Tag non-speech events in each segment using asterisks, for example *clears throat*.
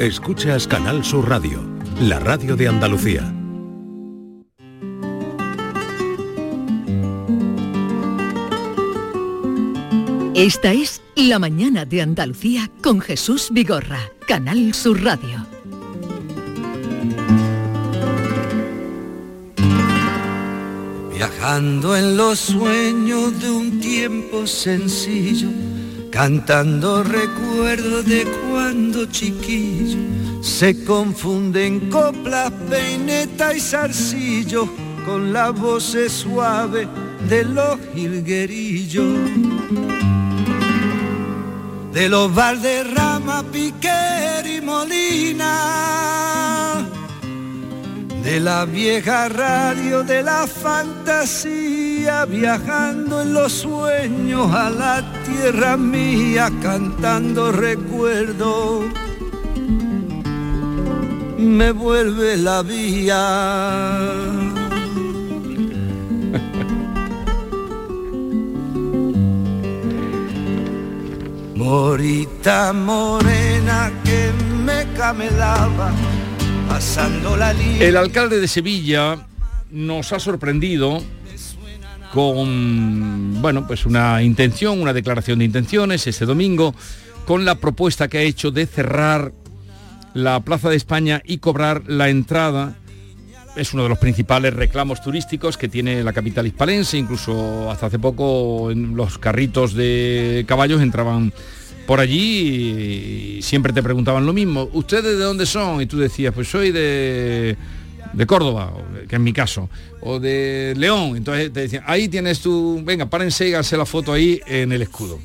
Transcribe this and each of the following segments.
Escuchas Canal Sur Radio, la radio de Andalucía. Esta es La mañana de Andalucía con Jesús Vigorra, Canal Sur Radio. Viajando en los sueños de un tiempo sencillo, cantando recuerdos de cuando chiquillo, se confunden coplas, peineta y zarcillo. Con la voz suave de los jilguerillos. De los Valderrama, Piquer y Molina de la vieja radio de la fantasía, viajando en los sueños a la tierra mía, cantando recuerdo, me vuelve la vía. *laughs* Morita morena que me camelaba El alcalde de Sevilla nos ha sorprendido con, bueno, pues una intención, una declaración de intenciones este domingo, con la propuesta que ha hecho de cerrar la Plaza de España y cobrar la entrada. Es uno de los principales reclamos turísticos que tiene la capital hispalense, incluso hasta hace poco los carritos de caballos entraban por allí siempre te preguntaban lo mismo, ¿ustedes de dónde son? Y tú decías, pues soy de, de Córdoba, que es mi caso, o de León. Entonces te decían, ahí tienes tu, venga, párense y háganse la foto ahí en el escudo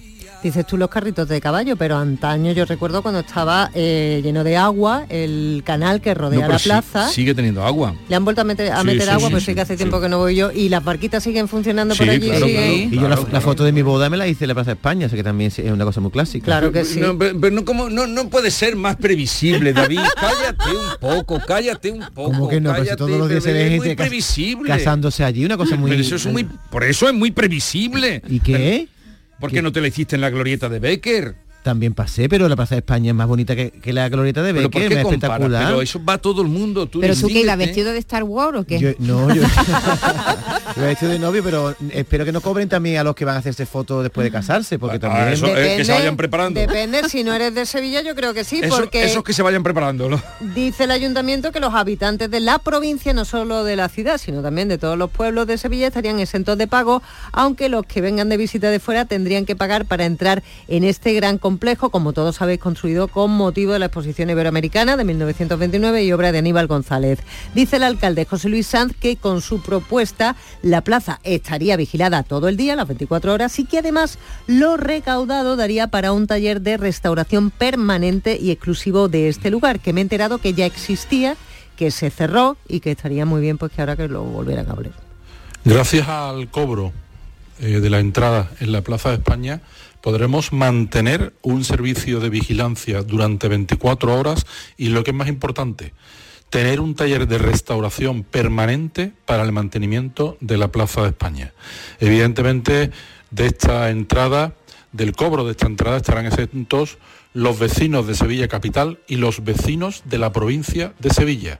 dices tú los carritos de caballo, pero antaño yo recuerdo cuando estaba eh, lleno de agua el canal que rodea la plaza. sigue teniendo agua. Le han vuelto a meter, a meter agua, pues sí que hace tiempo que no voy yo. Y las barquitas siguen funcionando por allí. y yo la, foto de mi boda me la hice en la Plaza de España, así que también es una cosa muy clásica. Claro que sí. No, pero, no, como, no, no puede ser más previsible, David. *laughs* cállate un poco, cállate un poco. Como que no, cállate, todos los días se ve gente previsible. casándose allí, una cosa muy... Pero eso es muy... Por eso es muy previsible. ¿Y qué? ¿Por qué no te la hiciste en la glorieta de Becker? También pasé, pero la Plaza de España es más bonita que, la glorieta de Becker, es espectacular. Pero eso va todo el mundo. Tú ¿Pero tú qué iba vestido de Star Wars o qué? no, yo *laughs* *laughs* iba vestido de novio, pero espero que no cobren también a los que van a hacerse fotos después de casarse, porque ah, también... eso, que se vayan preparando. Depende, si no eres de Sevilla yo creo que sí, porque... Esos que se vayan preparando, ¿no? Dice el ayuntamiento que los habitantes de la provincia, no solo de la ciudad, sino también de todos los pueblos de Sevilla, estarían exentos de pago, aunque los que vengan de visita de fuera tendrían que pagar para entrar en este gran complejo, como todos habéis construido con motivo de la exposición iberoamericana de 1929 y obra de Aníbal González. Dice el alcalde José Luis Sanz que con su propuesta la plaza estaría vigilada todo el día, las 24 horas, y que además lo recaudado daría para un taller de restauración permanente y exclusivo de este lugar, que me he enterado que ya existía, que se cerró y que estaría muy bien pues que ahora que lo volvieran a abrir. Gracias al cobro eh, de la entrada en la Plaza de España, podremos mantener un servicio de vigilancia durante 24 horas y lo que es más importante, tener un taller de restauración permanente para el mantenimiento de la Plaza de España. Evidentemente, de esta entrada, del cobro de esta entrada estarán exentos los vecinos de Sevilla Capital y los vecinos de la provincia de Sevilla.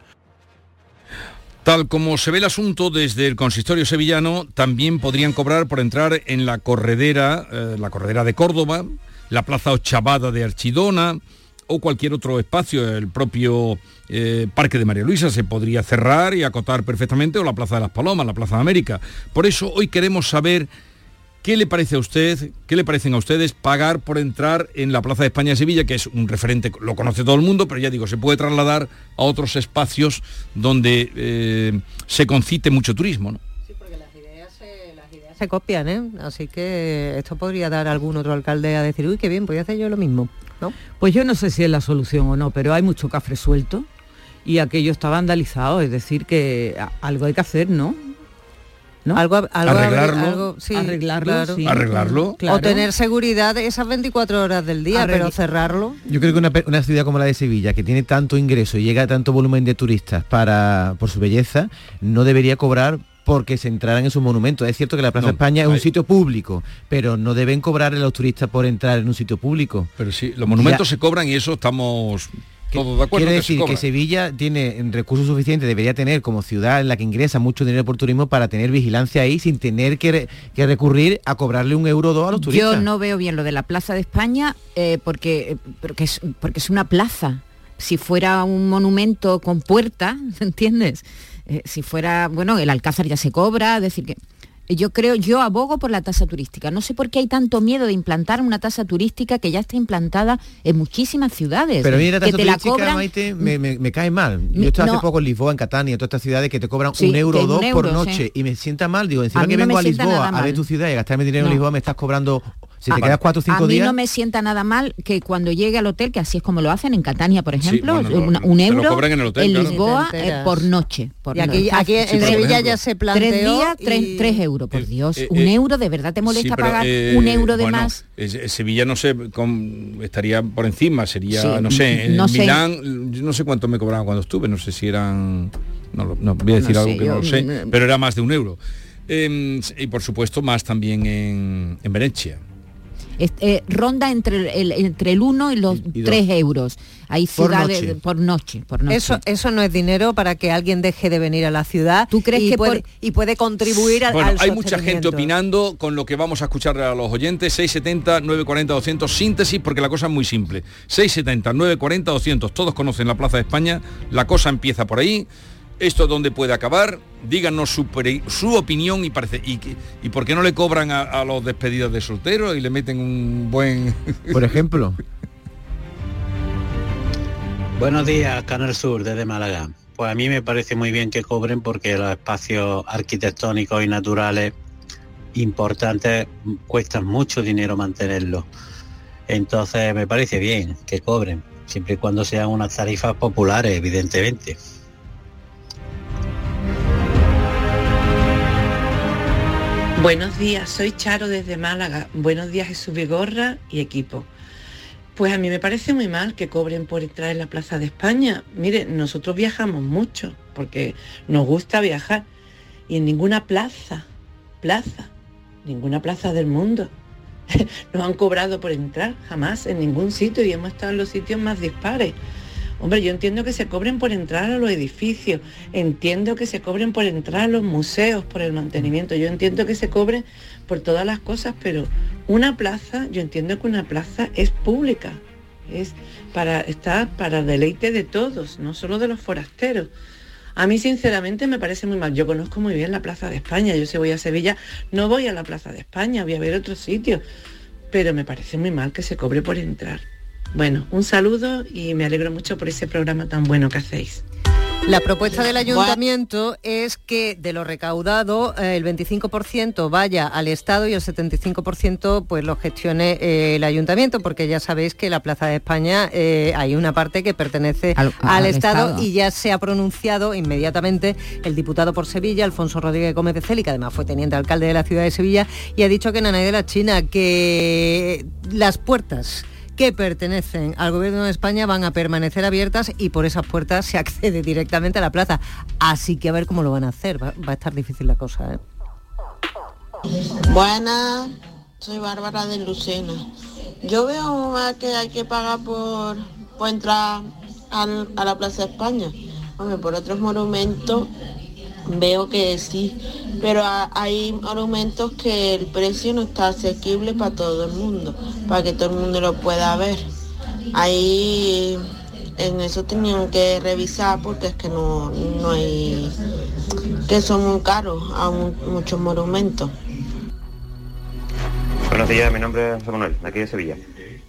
Tal como se ve el asunto desde el consistorio sevillano, también podrían cobrar por entrar en la corredera, eh, la corredera de Córdoba, la plaza Ochavada de Archidona o cualquier otro espacio, el propio eh, Parque de María Luisa se podría cerrar y acotar perfectamente, o la Plaza de las Palomas, la Plaza de América. Por eso hoy queremos saber ¿Qué le parece a usted, qué le parecen a ustedes pagar por entrar en la Plaza de España de Sevilla, que es un referente, lo conoce todo el mundo, pero ya digo, se puede trasladar a otros espacios donde eh, se concite mucho turismo? ¿no? Sí, porque las ideas, se, copian, ¿eh? Así que esto podría dar algún otro alcalde a decir, uy, qué bien, voy a hacer yo lo mismo, ¿no? Pues yo no sé si es la solución o no, pero hay mucho café suelto y aquello está vandalizado, es decir, que algo hay que hacer, ¿no? Algo, arreglarlo, arreglarlo, arreglarlo. O tener seguridad esas 24 horas del día, pero cerrarlo. Yo creo que una, ciudad como la de Sevilla, que tiene tanto ingreso y llega a tanto volumen de turistas para por su belleza, no debería cobrar porque se entraran en sus monumentos. Es cierto que la Plaza de España es un sitio público, pero no deben cobrar a los turistas por entrar en un sitio público. Pero sí, los monumentos se cobran y eso estamos todos de acuerdo. Quiere decir que, Sevilla tiene recursos suficientes, debería tener como ciudad en la que ingresa mucho dinero por turismo para tener vigilancia ahí sin tener que, recurrir a cobrarle un euro o dos a los turistas. Yo no veo bien lo de la Plaza de España eh, porque, porque, es, porque es una plaza. Si fuera un monumento con puerta, *laughs* ¿entiendes? Eh, si fuera, bueno, el Alcázar ya se cobra, es decir que yo creo, yo abogo por la tasa turística. No sé por qué hay tanto miedo de implantar una tasa turística que ya está implantada en muchísimas ciudades. Pero a mí la tasa turística, me, cae mal. Yo estoy hace poco en Lisboa, en Catania, en todas estas ciudades que te cobran un euro o dos por noche y me sienta mal. Digo, encima que vengo a Lisboa a ver tu ciudad y gastarme dinero en Lisboa me estás cobrando si te quedas cuatro o cinco días... A mí no me sienta nada mal que cuando llegue al hotel, que así es como lo hacen en Catania, por ejemplo, un euro en, Lisboa eh, por noche. y aquí, en Sevilla ya se planteó... Tres días, tres, euros, por eh, Dios. Eh, un euro, ¿de verdad te molesta pagar un euro de más? Sevilla no sé, estaría por encima, sería, no sé, en Milán, no sé cuánto me cobraban cuando estuve, no sé si eran... No, voy a decir algo que no lo sé, pero era más de un euro. Em, y por supuesto más también en, en Venecia. Eh, ronda entre el, entre el 1 y los 3 euros. Hay ciudades por noche. por noche, Eso, eso no es dinero para que alguien deje de venir a la ciudad. ¿Tú crees que puede, y puede contribuir al, bueno, hay mucha gente opinando con lo que vamos a escuchar a los oyentes. 670, 940, 200. Síntesis porque la cosa es muy simple. 670, 940, 200. Todos conocen la Plaza de España. La cosa empieza por ahí esto dónde puede acabar, díganos su, su opinión y parece y, y, por qué no le cobran a, los despedidos de soltero y le meten un buen *laughs* por ejemplo. Buenos días Canal Sur desde Málaga. Pues a mí me parece muy bien que cobren porque los espacios arquitectónicos y naturales importantes cuestan mucho dinero mantenerlos entonces me parece bien que cobren siempre y cuando sean unas tarifas populares evidentemente Buenos días, soy Charo desde Málaga. Buenos días Jesús Vigorra y equipo. Pues a mí me parece muy mal que cobren por entrar en la Plaza de España. Mire, nosotros viajamos mucho porque nos gusta viajar y en ninguna plaza, plaza, ninguna plaza del mundo *laughs* nos han cobrado por entrar, jamás, en ningún sitio y hemos estado en los sitios más dispares. Hombre, yo entiendo que se cobren por entrar a los edificios, entiendo que se cobren por entrar a los museos, por el mantenimiento, yo entiendo que se cobren por todas las cosas, pero una plaza, yo entiendo que una plaza es pública, es para estar para deleite de todos, no solo de los forasteros. A mí sinceramente me parece muy mal. Yo conozco muy bien la Plaza de España. Yo si voy a Sevilla no voy a la Plaza de España, voy a ver otros sitios. Pero me parece muy mal que se cobre por entrar. Bueno, un saludo y me alegro mucho por ese programa tan bueno que hacéis. La propuesta del ayuntamiento es que de lo recaudado eh, el 25% vaya al Estado y el 75% pues lo gestione eh, el ayuntamiento, porque ya sabéis que la Plaza de España eh, hay una parte que pertenece al, Estado, y ya se ha pronunciado inmediatamente el diputado por Sevilla, Alfonso Rodríguez Gómez de Celi, que además fue teniente alcalde de la ciudad de Sevilla, y ha dicho que en Anay de la China que las puertas que pertenecen al Gobierno de España van a permanecer abiertas y por esas puertas se accede directamente a la plaza. Así que a ver cómo lo van a hacer. Va, a estar difícil la cosa. ¿eh? Buenas, soy Bárbara de Lucena. Yo veo que hay que pagar por, entrar a la Plaza de España. Hombre, por otros monumentos veo que sí, pero hay monumentos que el precio no está asequible para todo el mundo, para que todo el mundo lo pueda ver. Ahí en eso tenían que revisar porque es que no, no hay, que son muy caros a muchos monumentos. Buenos días, mi nombre es Manuel, aquí de Sevilla.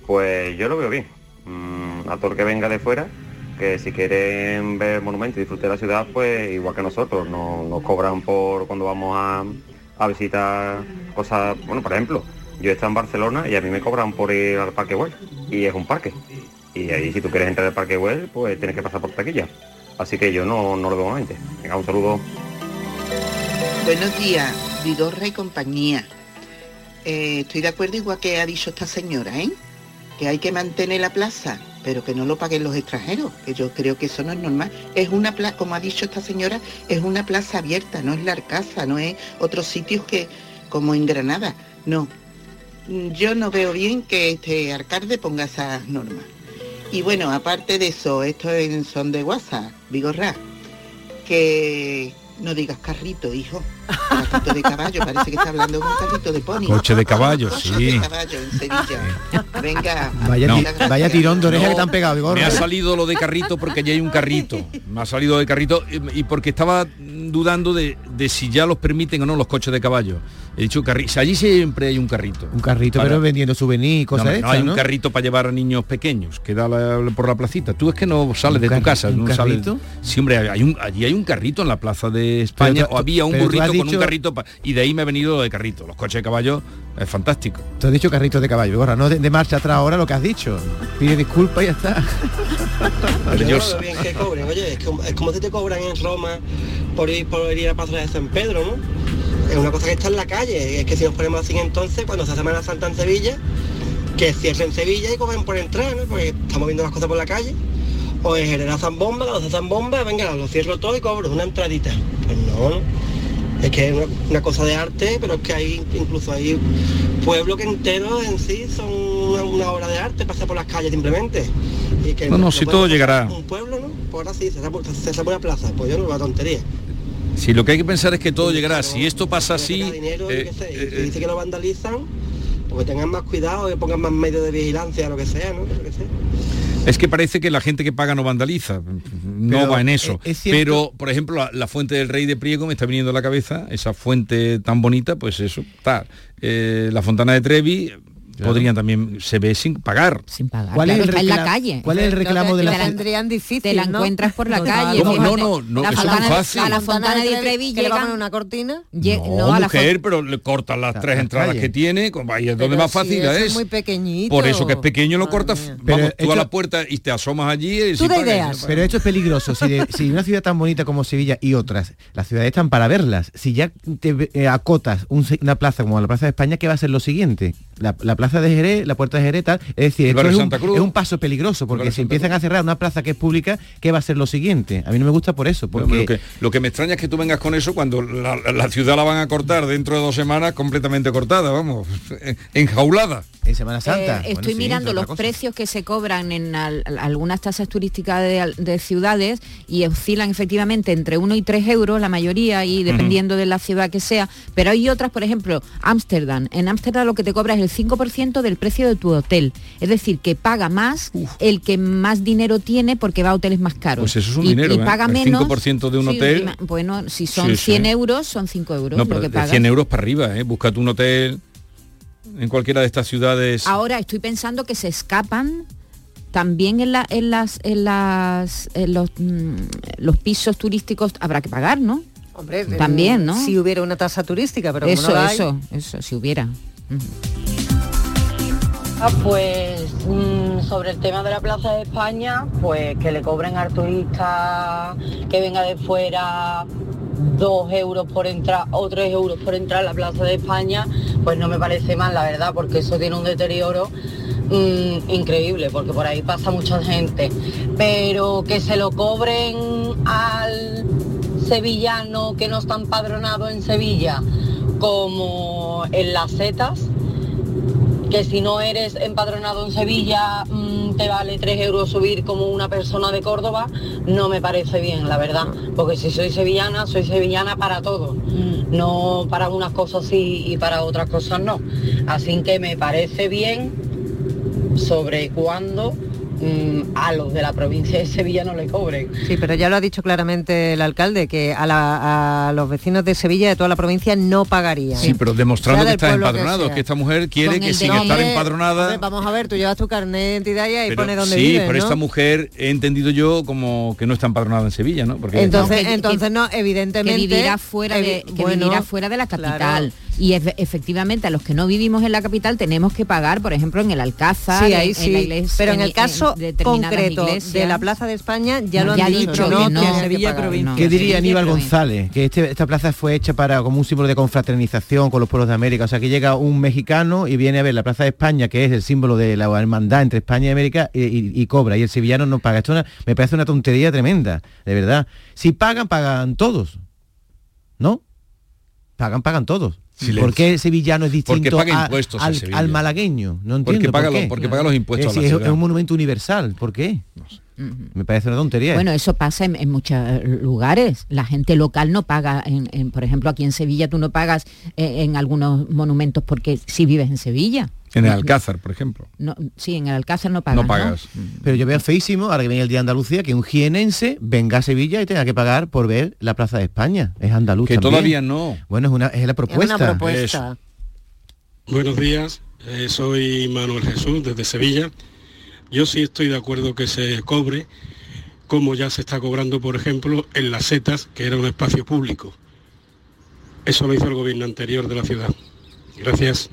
Pues yo lo veo bien. Mm, a todo el que venga de fuera, que si quieren ver monumentos y disfrutar de la ciudad, pues igual que nosotros, nos cobran por cuando vamos a, visitar cosas, bueno, por ejemplo, yo estado en Barcelona y a mí me cobran por ir al Parque Güell y es un parque. Y ahí si tú quieres entrar al Parque Güell, pues tienes que pasar por taquilla. Así que yo no, no lo veo mente. Venga, un saludo. Buenos días, Vidorra y compañía. Eh, estoy de acuerdo igual que ha dicho esta señora, ¿eh? Que hay que mantener la plaza pero que no lo paguen los extranjeros, que yo creo que eso no es normal. Es una plaza, como ha dicho esta señora, es una plaza abierta, no es la Arcaza, no es otros sitios que, como en Granada, no. Yo no veo bien que este alcalde ponga esas normas. Y bueno, aparte de eso, esto en son de WhatsApp, Vigorra, que no digas carrito, hijo. Carrito de caballo, parece que está hablando de un carrito de pony. Coche de caballo, Coche sí. de caballo en Sevilla. Venga. Vaya, No. vaya tirón de oreja que te han pegado, Me Vigorra. ha salido lo de carrito porque ya hay un carrito. Me ha salido de carrito y porque estaba dudando de, de si ya los permiten o no los coches de caballo. He dicho carrito. Allí siempre hay un carrito. Un carrito, Para- pero vendiendo souvenirs y No, cosas no estas, hay un ¿no? carrito para llevar a niños pequeños que da la- por la placita. Tú es que no sales ¿Un de tu casa. un no sales- carrito? Sí, hombre, hay un, allí hay un carrito en la plaza de España tú- o había un pero burrito con un carrito pa- y de ahí me ha venido lo de carrito. Los coches de caballo es fantástico. Tú has dicho carrito de caballo, Vigorra, no de, de marcha atrás ahora lo que has dicho. Pide disculpas y ya está. *laughs* Bien que cobren, oye, es como, es como si te cobran en Roma por ir, por ir a la Plaza de San Pedro, ¿no? Es una cosa que está en la calle, es que si nos ponemos así entonces, cuando se hace Semana Santa en Sevilla, que cierren Sevilla y cobren por entrar, ¿no? Porque estamos viendo las cosas por la calle. O en general Zambomba, cuando se Zambomba, venga, lo cierro todo y cobro una entradita. Pues no, ¿no? Es que es una, una cosa de arte, pero es que hay incluso hay pueblos que enteros en sí son una, una obra de arte, pasar por las calles simplemente. Y que No, no, si todo llegará. Un pueblo, ¿no? Pues ahora sí, se sabe, se sabe una plaza, pues yo no veo tontería. Si lo que hay que pensar es que todo llegará. Si esto pasa así, Dinero, eh, sé, eh, si dice que lo vandalizan, pues que tengan más cuidado, que pongan más medios de vigilancia, lo que sea, ¿no? Yo qué sé. Es que parece que la gente que paga no vandaliza, no Pero, va en eso. es Pero, por ejemplo, la, la fuente del Rey de Priego me está viniendo a la cabeza, esa fuente tan bonita, pues eso, está. Eh, la Fontana de Trevi podrían también, se ve sin pagar. Sin pagar. ¿Cuál es el está en la calle. cuál es el reclamo de la Te la- tendrían difícil, Te la ¿no? encuentras por la calle. ¿Cómo? No, no, no, la eso es muy fontana, fácil. A la fontana de Trevi llegan... una cortina. No, no, a la mujer, pero le cortan las La- tres entradas que tiene, ahí es donde Pero más fácil es. es muy pequeñito. Por eso que es pequeño lo cortas, vamos, Pero tú a la puerta y te asomas allí y Tú ideas. Pero esto es peligroso. Si, de- si una ciudad tan bonita como Sevilla y otras, las ciudades están para verlas. Si ya te eh, acotas una plaza como la Plaza de España, ¿qué va a ser lo siguiente? La, la Plaza de Jerez, la Puerta de Jerez, tal. Es decir, El esto barrio es un, Santa Cruz. es un paso peligroso, porque si empiezan a cerrar una plaza que es pública, ¿qué va a ser lo siguiente? A mí no me gusta por eso, porque... Lo que, lo que me extraña es que tú vengas con eso cuando la, la ciudad la van a cortar dentro de dos semanas completamente cortada, vamos, *laughs* enjaulada. En Semana Santa. Eh, Bueno, estoy sí, mirando los cosa. precios que se cobran en al- algunas tasas turísticas de ciudades y oscilan efectivamente entre 1 y 3 euros la mayoría y dependiendo de la ciudad que sea, pero hay otras, por ejemplo, Ámsterdam. En Ámsterdam lo que te cobra es el 5% del precio de tu hotel. Es decir, que paga más el que más dinero tiene porque va a hoteles más caros. Pues eso es un y, dinero, y ¿eh? paga El menos. 5% de un Sí, hotel. Bueno, si son Sí, sí. 100 euros, son 5 euros No, lo pero que pagas. 100 euros para arriba, ¿eh? Búscate un hotel en cualquiera de estas ciudades. Ahora estoy pensando que se escapan también en, la- en las en las en los, mm, los pisos turísticos habrá que pagar, ¿no? Hombre, También, ¿no? Si hubiera una tasa turística, pero como eso, no la hay- eso, eso, si hubiera. Ah, pues mm, sobre el tema de la Plaza de España, pues que le cobren al turista que venga de fuera dos euros por entrar o tres euros por entrar a la Plaza de España, pues no me parece mal, la verdad, porque eso tiene un deterioro mm, increíble, porque por ahí pasa mucha gente. Pero que se lo cobren al sevillano que no está empadronado en Sevilla, como en las setas, que si no eres empadronado en Sevilla mm, te vale 3 euros subir como una persona de Córdoba, no me parece bien, la verdad. Porque si soy sevillana, soy sevillana para todo. No para unas cosas sí y para otras cosas no. Así que me parece bien sobre cuándo mm, a los de la provincia de Sevilla no le cobren. Sí, pero ya lo ha dicho claramente el alcalde, que a, la- a los vecinos de Sevilla, de toda la provincia, no pagarían. Sí, pero demostrando que que empadronado, que, esta mujer quiere que sin estar empadronada... hombre, vamos a ver, tú llevas tu carnet de identidad y ahí pero- pone dónde sí, vives, pero ¿no? esta mujer he entendido yo como que no está empadronada en Sevilla, ¿no? Porque Entonces, No, que- entonces no, que evidentemente... vivirá fuera de que bueno, vivirá fuera de la claro. Y efe- efectivamente a los que no vivimos en la capital tenemos que pagar por ejemplo en el Alcázar Sí, en- ahí en sí. la iglesia, pero en el en caso concreto iglesias. de la Plaza de España ya No, lo han ya dicho, dicho que que no, no, que Sevilla pagar. provincia. ¿Qué diría Sevilla Aníbal provincia. González? Que este- esta plaza fue hecha para como un símbolo de confraternización con los pueblos de América. O sea, que llega un mexicano y viene a ver la Plaza de España, que es el símbolo de la hermandad entre España y América, y, y- y cobra. Y el sevillano no paga. Esto una- me parece una tontería tremenda, de verdad. Si pagan, pagan todos. ¿No? Pagan, pagan todos. ¿Por qué el sevillano es Porque distinto paga a- impuestos a al, malagueño? No Porque entiendo paga por los- qué. porque paga los impuestos Es, a la es- un monumento universal. ¿Por qué? Me parece una tontería. Bueno, eso pasa en, en muchos lugares. La gente local no paga, en, en- por ejemplo, aquí en Sevilla tú no pagas eh, en algunos monumentos porque si vives en Sevilla. En el Alcázar, por ejemplo. No, sí, en el Alcázar no pagas. No pagas. Pero yo veo feísimo, ahora que viene el Día de Andalucía, que un jienense venga a Sevilla y tenga que pagar por ver la Plaza de España. Es andaluz Que también. todavía no. Bueno, es, una, es la propuesta. Buenos días, eh, soy Manuel Jesús desde Sevilla. Yo sí estoy de acuerdo que se cobre, como ya se está cobrando, por ejemplo, en las setas, que era un espacio público. Eso lo hizo el gobierno anterior de la ciudad. Gracias.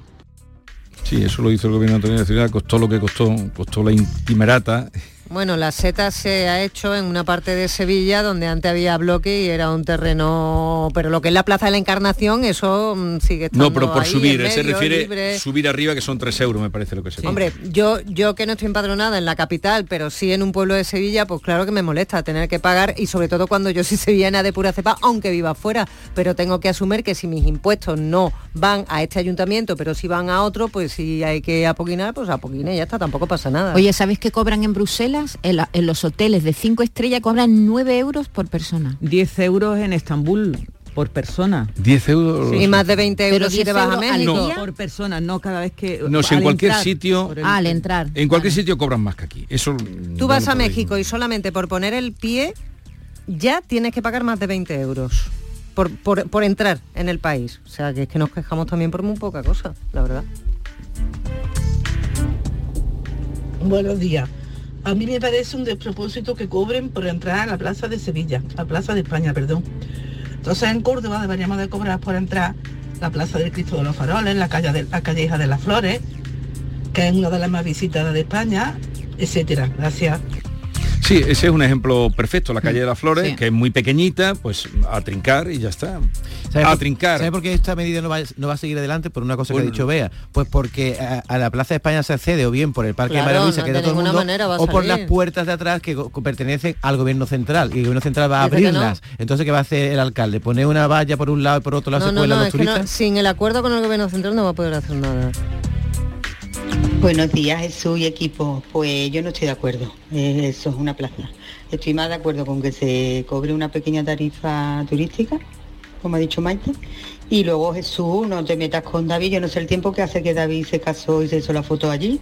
Sí, eso lo hizo el gobierno anterior de la ciudad, costó lo que costó, costó la intimerata. Bueno, la seta se ha hecho en una parte de Sevilla donde antes había bloque y era un terreno, pero lo que es la Plaza de la Encarnación, eso mm, sigue estando No, pero por ahí, subir, se refiere libre. subir arriba que son 3 euros, me parece lo que se Hombre, yo, yo que no estoy empadronada en la capital, pero sí en un pueblo de Sevilla, pues claro que me molesta tener que pagar y sobre todo cuando yo soy *laughs* sevillana de pura cepa, aunque viva fuera, pero tengo que asumir que si mis impuestos no van a este ayuntamiento, pero si van a otro, pues si hay que apoquinar, pues apoquine y ya está, tampoco pasa nada. Oye, ¿sabes qué cobran en Bruselas? En, la- en los hoteles de 5 estrellas cobran 9 euros por persona. 10 euros en Estambul por persona. 10 euros. y más de 20 Pero euros si 10 te vas a México. Por persona, no cada vez que... No, si en al cualquier entrar, sitio- el- al entrar. En cualquier sitio cobran más que aquí. Eso Tú vas a México y solamente por poner el pie ya tienes que pagar más de 20 euros por, por- por entrar en el país. O sea, que es que nos quejamos también por muy poca cosa, la verdad. Buenos días. A mí me parece un despropósito que cobren por entrar a la Plaza de Sevilla, a la Plaza de España, perdón. Entonces en Córdoba deberíamos de cobrar por entrar la Plaza del Cristo de los Faroles, la calle de, la calle Hija de las Flores, que es una de las más visitadas de España, etcétera. Gracias. Sí, ese es un ejemplo perfecto, la calle de las Flores, Sí. que es muy pequeñita, pues a trincar y ya está. ¿Sabe A por- trincar. ¿Sabe por qué esta medida no va, no va a seguir adelante? Por una cosa que ha dicho Bea. Pues porque a, a la Plaza de España se accede o bien por el Parque Claro, de María Luisa, no, que de de todo el mundo, manera va a o por salir. las puertas de atrás que pertenecen al gobierno central. Y el gobierno central va a Dice que no. abrirlas. Entonces, ¿qué va a hacer el alcalde? ¿Poner una valla por un lado y por otro lado No, se no, cuelan no, los es que no- turistas? sin el acuerdo con el gobierno central no va a poder hacer nada. Buenos días, Jesús y equipo. Pues yo no estoy de acuerdo. Eh, Eso es una plaza. Estoy más de acuerdo con que se cobre una pequeña tarifa turística, como ha dicho Maite. Y luego Jesús, no te metas con David. Yo no sé el tiempo que hace que David se casó y se hizo la foto allí,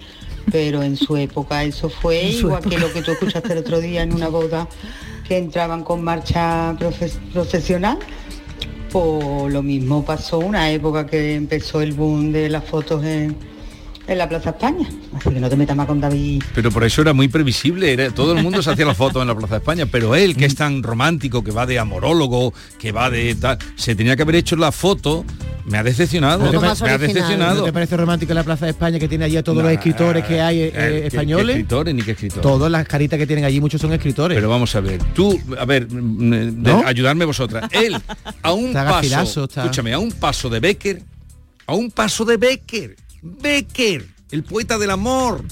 pero en su época eso fue igual que lo que tú escuchaste el otro día en una boda que entraban con marcha procesional. Pues lo mismo pasó una época que empezó el boom de las fotos en, en la Plaza España. Así que no te metas más con David. Pero por eso era muy previsible, era, todo el mundo se hacía las fotos en la Plaza de España, pero él, que es tan romántico, que va de amorólogo, que va de tal, se tenía que haber hecho la foto, me ha decepcionado, ¿No te, me, ha decepcionado. ¿No te parece romántico la Plaza de España que tiene allí a todos los escritores que hay eh, eh, ¿qué- qué españoles? escritores ni qué escritores? Todas las caritas que tienen allí, muchos son escritores. Pero vamos a ver, tú, a ver, mm, de- ¿No? ayudarme vosotras. Él, a un Está paso, gafilazo, está. escúchame, a un paso de Becker, a un paso de Becker, Becker, el poeta del amor,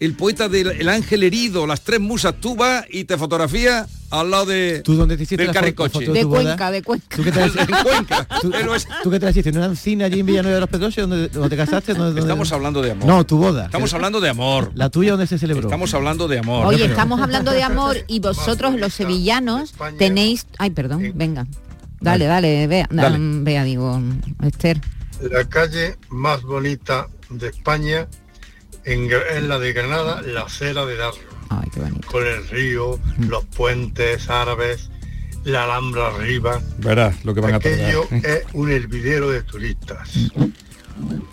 el poeta del el ángel herido, las tres musas, tú vas y te fotografías al lado de ¿Tú dónde te hiciste del carricoche. foto de De? Cuenca, de Cuenca. ¿Tú qué te *laughs* En Cuenca. ¿Tú, Pero es- tú qué te hiciste? ¿En una encina allí en Villanueva de los Pedroches donde, donde te casaste? ¿Dónde- dónde- Estamos hablando de amor. No, tu boda. Estamos hablando de amor. ¿La tuya dónde se celebró? Estamos hablando de amor. Oye, estamos hablando de amor y vosotros los sevillanos tenéis... Ay, perdón, venga. Dale, dale, vea, Dale. vea, digo, Esther. La calle más bonita de España en, la de Granada, la acera de Darro. Ay, qué bonito. Con el río, los puentes árabes, la Alhambra arriba. Verás lo que van a tardar. Aquello es un hervidero de turistas.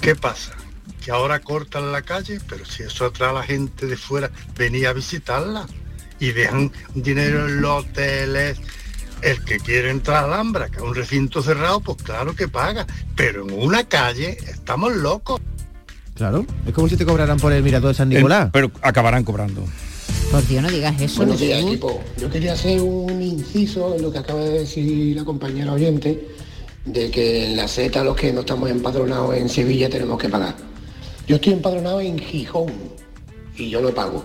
¿Qué pasa? Que ahora cortan la calle, pero si eso atrae a la gente de fuera, venía a visitarla y dejan dinero en los hoteles. El que quiere entrar a Alhambra, que es un recinto cerrado, pues claro que paga. Pero en una calle estamos locos. Claro, es como si te cobraran por el mirador de San Nicolás. pero acabarán cobrando. Por Dios, no digas eso. Buenos días, equipo. Yo quería hacer un inciso en lo que acaba de decir la compañera oyente, de que en la Z los que no estamos empadronados en Sevilla tenemos que pagar. Yo estoy empadronado en Gijón y yo no pago.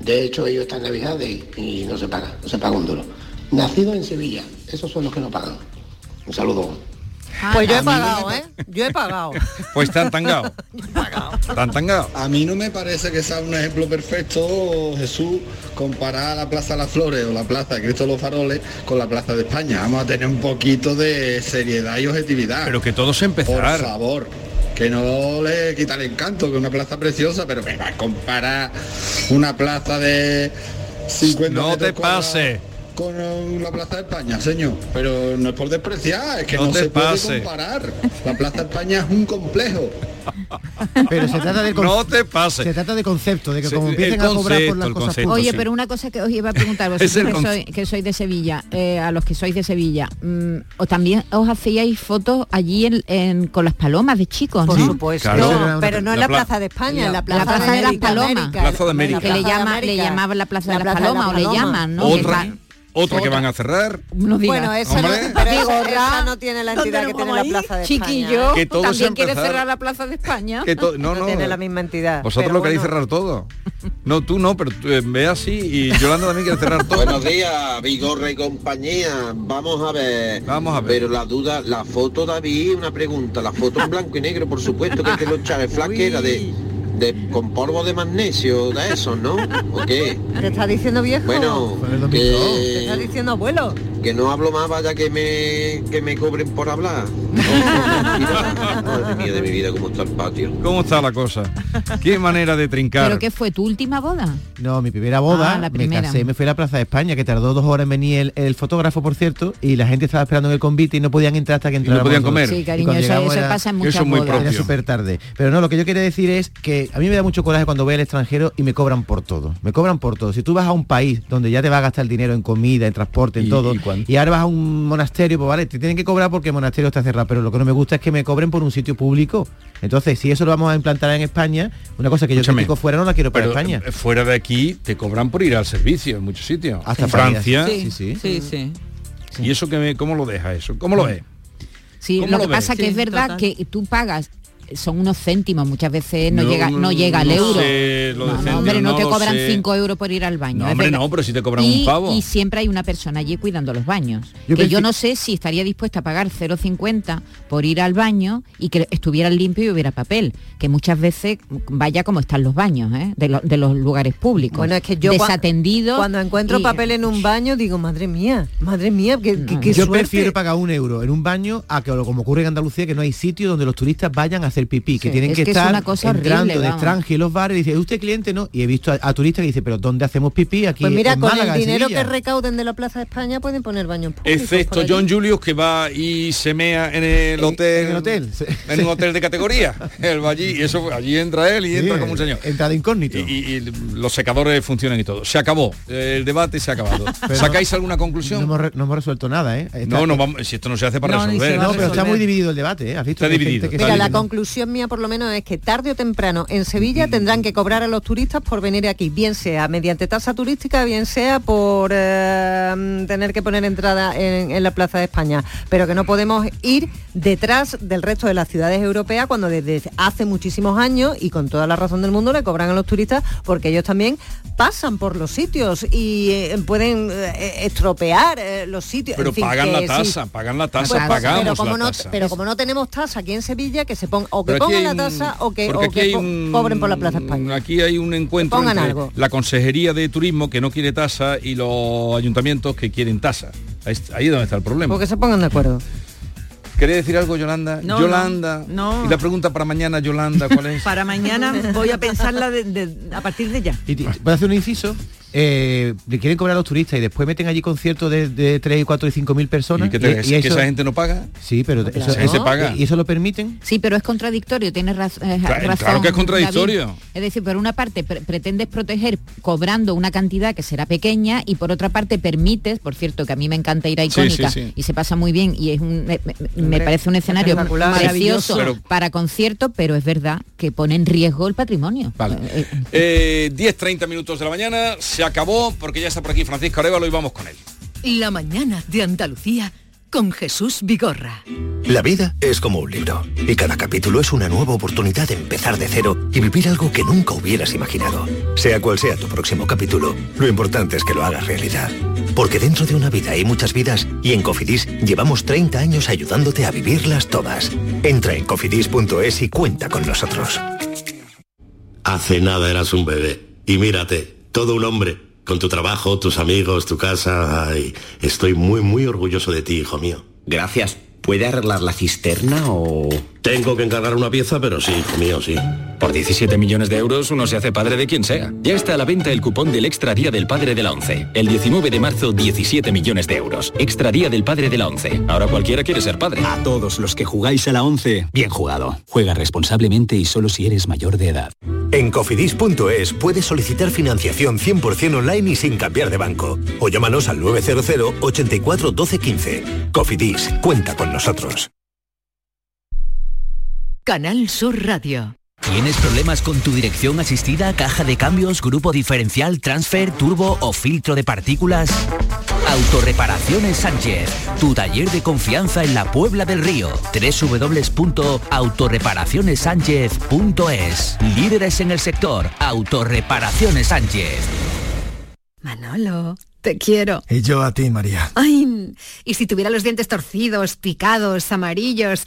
De hecho, ellos están Navidades y no se paga, no se paga un duro. Nacido en Sevilla, esos son los que no pagan. Un saludo. Pues yo he no pagado, ¿eh? Yo he pagado. *laughs* Pues están tangados. *laughs* Están tangados. A mí no me parece que sea un ejemplo perfecto, Jesús, comparar la Plaza de las Flores o la Plaza de Cristo de los Faroles con la Plaza de España. Vamos a tener un poquito de seriedad y objetividad. Pero que todos empezar. Por favor. Que no le quita el encanto, que es una plaza preciosa, pero me va a comparar una plaza de 50 No te cuadrados pase. Con la Plaza de España, señor. Pero no es por despreciar, es que No no, te se pase. puede comparar. La Plaza de España es un complejo. Pero se trata de *laughs* No te pase. Se trata de concepto, de que Se- como empiecen a cobrar por las cosas concepto. Oye, pero una cosa que os iba a preguntar, *laughs* vosotros que, conce- sois, que sois de Sevilla, eh, a los que sois de Sevilla, mm, o también os hacíais fotos allí en- en- con las palomas de chicos, Por ¿no? supuesto. Claro. No, pero no en La la, pla- Plaza de España, en la La Plaza, Plaza de, de las Palomas. América. Plaza de América. Que le, Plaza llama, le llamaban la Plaza de La las Plaza de Palomas, o le llaman, ¿no? Que Otra, que van a cerrar. no digas. Bueno, esa no, pero esa, esa no tiene la entidad que tiene la Plaza de España. Chiquillo, Que todo también quiere cerrar la Plaza de España. Que no, No, no. tiene la misma entidad. Vosotros pero lo queréis bueno. cerrar todo. No, tú no, pero tú, eh, ve así y Yolanda también quiere cerrar todo. Buenos días, Vigorra y compañía. Vamos a ver. Vamos a ver. Pero la duda, la foto, David, una pregunta. La foto en blanco y negro, por supuesto, que es de los Chávez Flash, que era de, de con polvo de magnesio, de esos, ¿no? ¿O qué? ¿Te está diciendo viejo? Bueno, ¿Te está que, diciendo abuelo? que no hablo más, vaya que me, que me cobren por hablar. No, *laughs* Madre mía de mi vida, cómo está el patio. ¿Cómo está la cosa? Qué manera de trincar. ¿Pero qué fue? ¿Tu última boda? No, mi primera boda, Ah, la me primera. casé, me fui a la Plaza de España, que tardó dos horas en venir el, el fotógrafo, por cierto, y la gente estaba esperando en el convite y no podían entrar hasta que entraran. podían comer. Sí, cariño, eso, eso pasa en muchas Eso es muy bodas. Era súper tarde. Pero no, lo que yo quería decir es que a mí me da mucho coraje cuando voy al extranjero y me cobran por todo. Me cobran por todo. Si tú vas a un país donde ya te va a gastar el dinero en comida, en transporte, en ¿Y- todo, y ahora vas a un monasterio, pues vale, te tienen que cobrar porque el monasterio está cerrado, pero lo que no me gusta es que me cobren por un sitio público. Entonces, si eso lo vamos a implantar en España, una cosa que yo critico fuera no la quiero para Pero España. eh, fuera de aquí te cobran por ir al servicio en muchos sitios. Hasta en Francia. Sí, sí. Sí, sí. ¿Y eso que me, cómo lo deja eso? ¿Cómo lo es? Sí, ¿Cómo lo lo que ves? pasa que Sí, es verdad total. que tú pagas son unos céntimos, muchas veces no, No, llega no llega al no euro. sé, lo de no, céntimos hombre, no, no te cobran sé. 5 euros por ir al baño. No, hombre, no, pero si te cobran y, un pavo. Y siempre hay una persona allí cuidando los baños. Yo que yo no sé si estaría dispuesta a pagar 0,50 por ir al baño y que estuvieran limpio y hubiera papel. Que muchas veces vaya como están los baños, ¿eh? de, lo- de los lugares públicos. Bueno, es que yo desatendidos. Cuando encuentro y- papel en un baño digo, madre mía, madre mía, qué Yo suerte. prefiero pagar un euro en un baño a que como ocurre en Andalucía que no hay sitio donde los turistas vayan a hacer pipí, que tienen es que, que es estar cosa entrando horrible, de extranjero y los bares y dice, ¿es usted cliente? No. Y he visto a, a turistas que dice, pero ¿dónde hacemos pipí? Aquí Pues mira, en con Málaga, el en dinero que Sevilla". recauden de la Plaza de España pueden poner baños públicos. Excepto. John Julius que va y se mea en el hotel. en el hotel. En un hotel de categoría. *laughs* Él va allí y eso allí entra él y entra Sí, como un señor. Entrada incógnito. Y, y los secadores funcionan y todo. Se acabó. El debate se ha acabado. *laughs* Pero- ¿Sacáis alguna No conclusión? hemos, re- no hemos resuelto nada, ¿eh? Está- No, no vamos, si esto no se hace para No, resolver. No, pero está muy dividido el debate, ¿eh? ¿Has visto Está dividido, gente que está Mira, la dividido. Conclusión mía por lo menos es que tarde o temprano en Sevilla tendrán que cobrar a los turistas por venir aquí, bien sea mediante tasa turística, bien sea por eh, tener que poner entrada en, en la Plaza de España, pero que no podemos ir detrás del resto de las ciudades europeas cuando desde hace muchísimos años y con toda la razón del mundo le cobran a los turistas porque ellos también pasan por los sitios y eh, pueden eh, estropear eh, los sitios. Pero En fin, pagan la sí. tasa, pagan la tasa, Pues, pagamos pero como la no, tasa. pero como no tenemos tasa aquí en Sevilla, que se ponga o que pongan la tasa o que, porque o aquí que hay co- un- cobren por la Plaza España. Aquí hay un encuentro pongan entre algo. la Consejería de Turismo que no quiere tasa y los ayuntamientos que quieren tasa. Ahí, es- ahí es donde está el problema. Porque se pongan de acuerdo. ¿Querés decir algo, Yolanda? No, Yolanda. no, no. Y la pregunta para mañana, Yolanda, ¿cuál es? *laughs* Para mañana voy a pensarla de- de- a partir de ya. Y ¿Puedo hacer un inciso? Eh, le quieren cobrar a los turistas y después meten allí conciertos de, de 3, 4 y 5 mil personas. ¿Y que, te- que eso- esa gente no paga? Sí, pero Claro. eso, paga. ¿Y eso lo permiten? Sí, pero es contradictorio, tienes raz- eh, Claro, razón. claro que es contradictorio. David. Es decir, por una parte pre- pretendes proteger cobrando una cantidad que será pequeña y por otra parte permites, por cierto, que a mí me encanta ir a icónica sí, sí. y se pasa muy bien y es un, me, parece un escenario precioso Maravilloso. para conciertos, pero es verdad que pone en riesgo el patrimonio. Vale. Eh, Eh, 10-30 minutos de la mañana, se acabó porque ya está por aquí Francisco Arevalo y vamos con él. La mañana de Andalucía con Jesús Vigorra. La vida es como un libro y cada capítulo es una nueva oportunidad de empezar de cero y vivir algo que nunca hubieras imaginado. Sea cual sea tu próximo capítulo, lo importante es que lo hagas realidad. Porque dentro de una vida hay muchas vidas y en Cofidis llevamos 30 años ayudándote a vivirlas todas. Entra en cofidis.es y cuenta con nosotros. Hace nada eras un bebé y mírate, todo un hombre, con tu trabajo, tus amigos, tu casa. Estoy muy, muy orgulloso de ti, hijo mío. Gracias. ¿Puede arreglar la cisterna o...? Tengo que encargar una pieza, pero sí, hijo mío, sí. Por 17 millones de euros uno se hace padre de quien sea. Ya está a la venta el cupón del Extra Día del Padre de la ONCE. El 19 de marzo, 17 millones de euros. Extra Día del Padre de la ONCE. Ahora cualquiera quiere ser padre. A todos los que jugáis a la ONCE, bien jugado. Juega responsablemente y solo si eres mayor de edad. En cofidis.es puedes solicitar financiación 100% online y sin cambiar de banco. O llámanos al 900 84 12 15. Cofidis, cuenta con nosotros. Canal Sur Radio. ¿Tienes problemas con tu dirección asistida, caja de cambios, grupo diferencial, transfer, turbo o filtro de partículas? Autorreparaciones Sánchez, tu taller de confianza en la Puebla del Río. www.autorreparacionessánchez.es Líderes en el sector, Autorreparaciones Sánchez. Manolo, te quiero. Y yo a ti, María. Ay, y si tuviera los dientes torcidos, picados, amarillos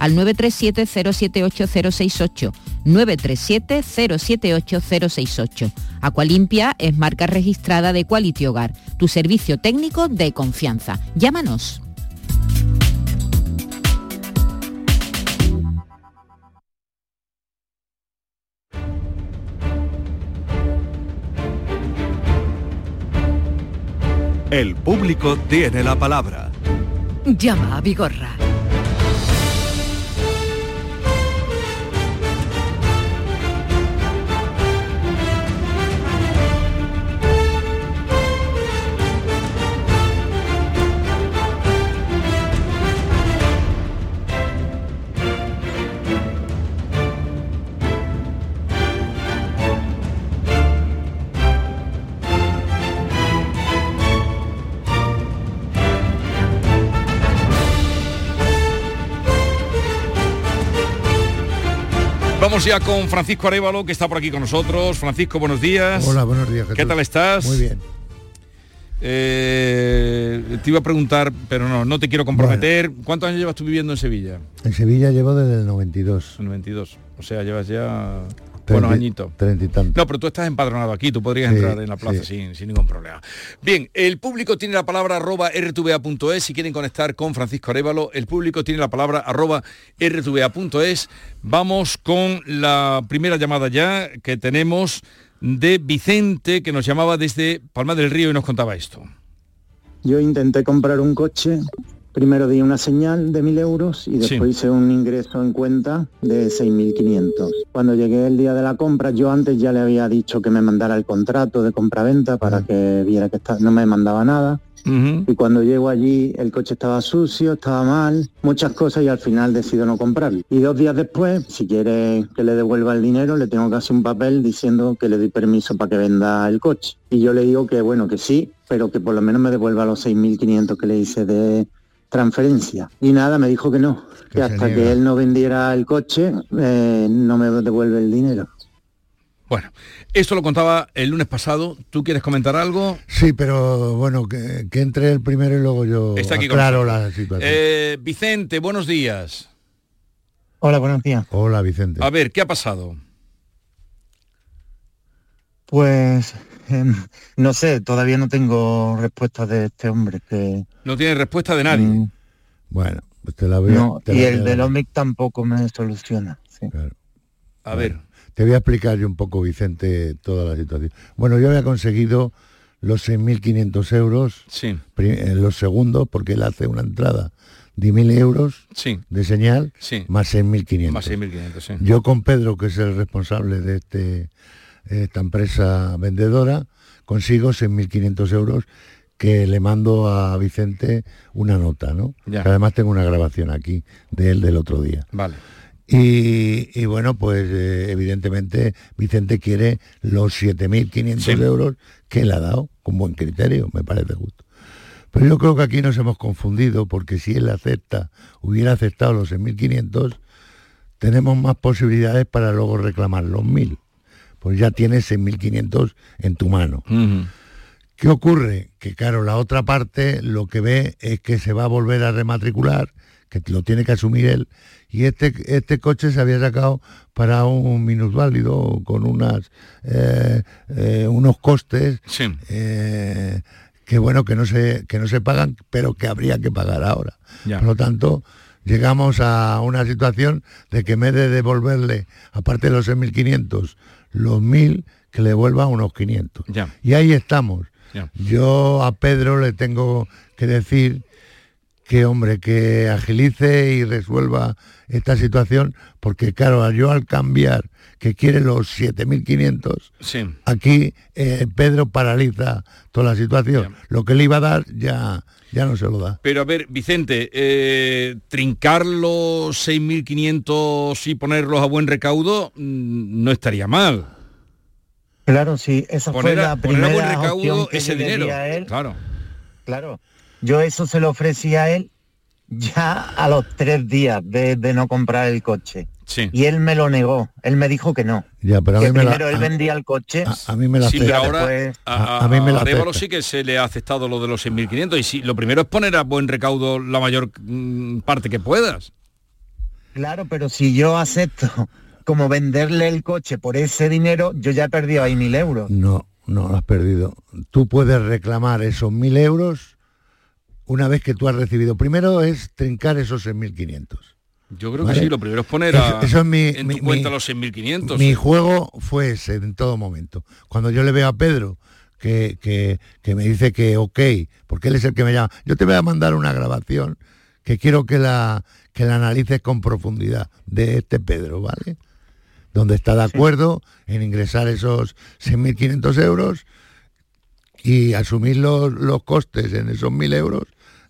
al 937-078-068. 937-078-068. Aqualimpia es marca registrada de Quality Hogar, tu servicio técnico de confianza. Llámanos. El público tiene la palabra. Llama a Vigorra. Vamos ya con Francisco Arevalo, que está por aquí con nosotros. Francisco, buenos días. Hola, buenos días. ¿Qué Jesús. tal estás? Muy bien. Eh, te iba a preguntar, pero no, no te quiero comprometer. ¿Cuántos años llevas tú viviendo en Sevilla? En Sevilla llevo desde el 92. En 92. O sea, llevas ya buenos añitos. Treinta y tantos. No, pero tú estás empadronado aquí, tú podrías Sí, entrar en la plaza sí. sin, sin ningún problema. Bien, el público tiene la palabra arroba rtva.es si quieren conectar con Francisco Arevalo. El público tiene la palabra arroba rtva.es. Vamos con la primera llamada ya que tenemos de Vicente, que nos llamaba desde Palma del Río y nos contaba esto. Yo intenté comprar un coche primero di una señal de 1.000 euros y después hice un ingreso en cuenta de 6.500. Cuando llegué el día de la compra, yo antes ya le había dicho que me mandara el contrato de compra-venta para que viera que está- no me mandaba nada. Y cuando llego allí el coche estaba sucio, estaba mal, muchas cosas y al final decido no comprarlo. Y dos días después, si quiere que le devuelva el dinero, le tengo que hacer un papel diciendo que le doy permiso para que venda el coche. Y yo le digo que bueno, que sí, pero que por lo menos me devuelva los 6.500 que le hice de transferencia. Y nada, me dijo que no, que, hasta que él no vendiera el coche, eh, no me devuelve el dinero. Bueno, esto lo contaba el lunes pasado. ¿Tú quieres comentar algo? Sí, pero bueno, que, que entre el primero y luego yo Está aquí aclaro la situación. Eh, Vicente, buenos días. Hola, buenos días. Hola, Vicente. A ver, ¿qué ha pasado? Pues em, no sé, todavía no tengo respuesta de este hombre que No tiene respuesta de nadie. Bueno, pues te la voy a- no, te y la el del OMIC tampoco me soluciona. sí. A ver. Te voy a explicar yo un poco, Vicente, toda la situación. Bueno, yo había conseguido los 6.500 euros Sí. en los segundos, porque él hace una entrada de 1.000 euros Sí. de señal, Sí. más 6.500. Más 6.500, sí. Yo con Pedro, que es el responsable de este, esta empresa vendedora, consigo 6.500 euros que le mando a Vicente una nota, ¿no? Ya. Que además tengo una grabación aquí de él del otro día. Vale. Y, y bueno, pues eh, evidentemente Vicente quiere los 7.500 Sí. euros que él ha dado, con buen criterio, me parece justo. Pero yo creo que aquí nos hemos confundido porque si él acepta, hubiera aceptado los 6.500, tenemos más posibilidades para luego reclamar los 1.000. Pues ya tienes 6.500 en tu mano. ¿Qué ocurre? Que claro, la otra parte lo que ve es que se va a volver a rematricular, que lo tiene que asumir él, y este, este coche se había sacado para un minusválido con unas eh, eh, unos costes eh, que bueno que no se que no se pagan, pero que habría que pagar ahora. Ya. Por lo tanto, llegamos a una situación de que en vez de devolverle, aparte de los 6.500, los 1.000, que le devuelva unos 500. Ya. Y ahí estamos. Ya. Yo a Pedro le tengo que decir que, hombre, que agilice y resuelva esta situación, porque claro, yo al cambiar que quiere los 7.500, Sí. aquí eh, Pedro paraliza toda la situación. Lo que le iba a dar ya, ya no se lo da. Pero a ver, Vicente, eh, trincar los 6.500 y ponerlos a buen recaudo mm, no estaría mal. Claro, sí, esa Poner fue a- la poner a primera buen recaudo opción que ese dinero. a él. Claro. Claro. Yo eso se lo ofrecí a él ya a los tres días de, de no comprar el coche. Sí. Y él me lo negó. Él me dijo que no. Ya, pero a que mí me la- primero él a- vendía el coche. a mí me la Sí, acepta. pero ahora después- a, mí me la sí que se le ha aceptado lo de los 6.500 y sí, lo primero es poner a buen recaudo la mayor mm, parte que puedas. Claro, pero si yo acepto como venderle el coche por ese dinero, yo ya he perdido ahí mil euros. No, no lo has perdido. Tú puedes reclamar esos mil euros una vez que tú has recibido. Primero es trincar esos 6.500. Yo creo Vale. que sí, lo primero es poner a- eso es mi- en mi- tu cuenta mi- los 6.500. Mi juego fue ese en todo momento. Cuando yo le veo a Pedro que, que- que me dice que ok, porque él es el que me llama, yo te voy a mandar una grabación que quiero que la, que la analices con profundidad de este Pedro, ¿vale? Donde está de acuerdo en ingresar esos 6.500 euros y asumir los, los costes en esos 1.000 euros,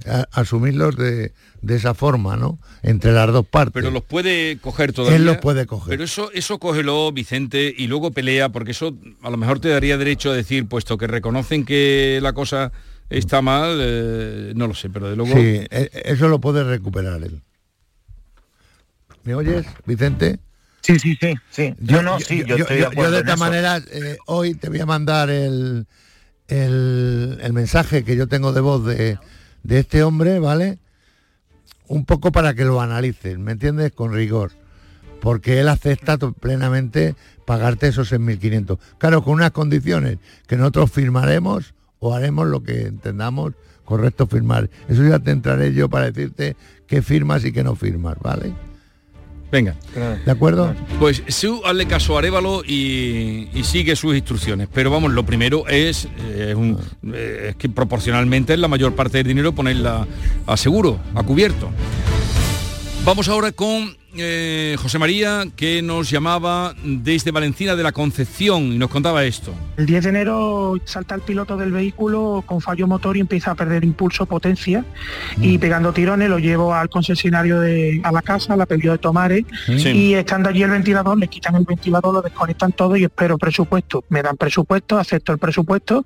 a- asumirlos de, de esa forma, ¿no? Entre las dos partes. Pero los puede coger todavía. Él los puede coger. Pero eso, eso cógelo, Vicente, y luego pelea, porque eso a lo mejor te daría derecho a decir, puesto que reconocen que la cosa está mal, eh, no lo sé, pero de luego. Sí, e- eso lo puede recuperar él. ¿Me oyes, Vicente? Sí, sí, sí, sí. Yo no, sí, yo estoy de acuerdo de en esta eso. manera, eh, hoy te voy a mandar el, el, el mensaje que yo tengo de voz de, de este hombre, ¿vale? Un poco para que lo analices, ¿me entiendes? Con rigor. Porque él acepta plenamente pagarte esos 6.500. Claro, con unas condiciones que nosotros firmaremos o haremos lo que entendamos correcto firmar. Eso ya te entraré yo para decirte qué firmas y qué no firmas, ¿vale? Venga. ¿De acuerdo? Pues su hazle caso a Arevalo y, sigue sus instrucciones. Pero vamos, lo primero es, eh, eh, es que proporcionalmente es la mayor parte del dinero ponerla a seguro, a cubierto. Vamos ahora con eh, José María, que nos llamaba desde Valencina de la Concepción y nos contaba esto. El 10 de enero salta el piloto del vehículo con fallo motor y empieza a perder impulso, potencia y mm. pegando tirones lo llevo al concesionario de, a la casa, la pedido de Tomares y estando allí el ventilador, le quitan el ventilador, lo desconectan todo y espero presupuesto. Me dan presupuesto, acepto el presupuesto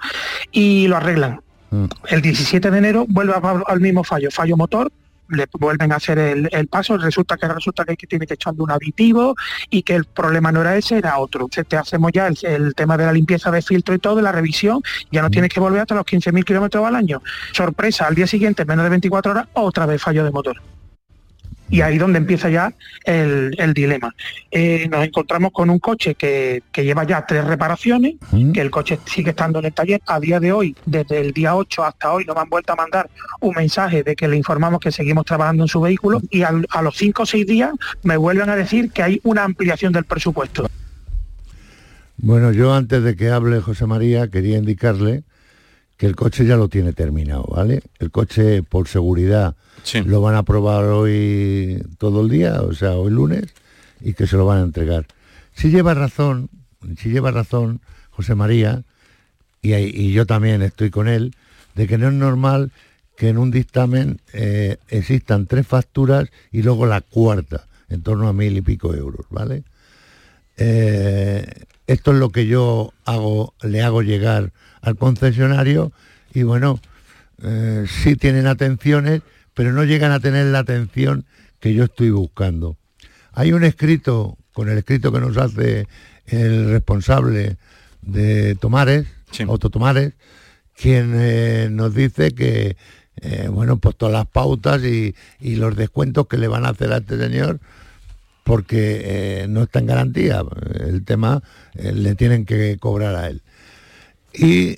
y lo arreglan. Mm. El 17 de enero vuelve al mismo fallo, fallo motor, le vuelven a hacer el, paso, resulta que resulta que tiene que echarle un aditivo y que el problema no era ese, era otro. Te hacemos ya el, tema de la limpieza de filtro y todo, de la revisión, ya no tienes que volver hasta los 15.000 kilómetros al año. Sorpresa, al día siguiente, menos de 24 horas, otra vez fallo de motor. Y ahí donde empieza ya el, dilema. Eh, nos encontramos con un coche que, lleva ya tres reparaciones, que el coche sigue estando en el taller. A día de hoy, desde el día 8 hasta hoy, nos han vuelto a mandar un mensaje de que le informamos que seguimos trabajando en su vehículo y a, los cinco o seis días me vuelven a decir que hay una ampliación del presupuesto. Bueno, yo antes de que hable José María quería indicarle que el coche ya lo tiene terminado, ¿vale? El coche por seguridad lo van a probar hoy todo el día, o sea, hoy lunes, y que se lo van a entregar. Si lleva razón, si lleva razón José María, y, yo también estoy con él, de que no es normal que en un dictamen eh, existan tres facturas y luego la cuarta, en torno a mil y pico euros, ¿vale? Eh, esto es lo que yo hago, le hago llegar al concesionario y bueno, eh, sí tienen atenciones pero no llegan a tener la atención que yo estoy buscando. Hay un escrito, con el escrito que nos hace el responsable de Tomares, Autotomares, quien eh, nos dice que, eh, bueno, pues todas las pautas y, los descuentos que le van a hacer a este señor, porque eh, no está en garantía, el tema le tienen que cobrar a él. Y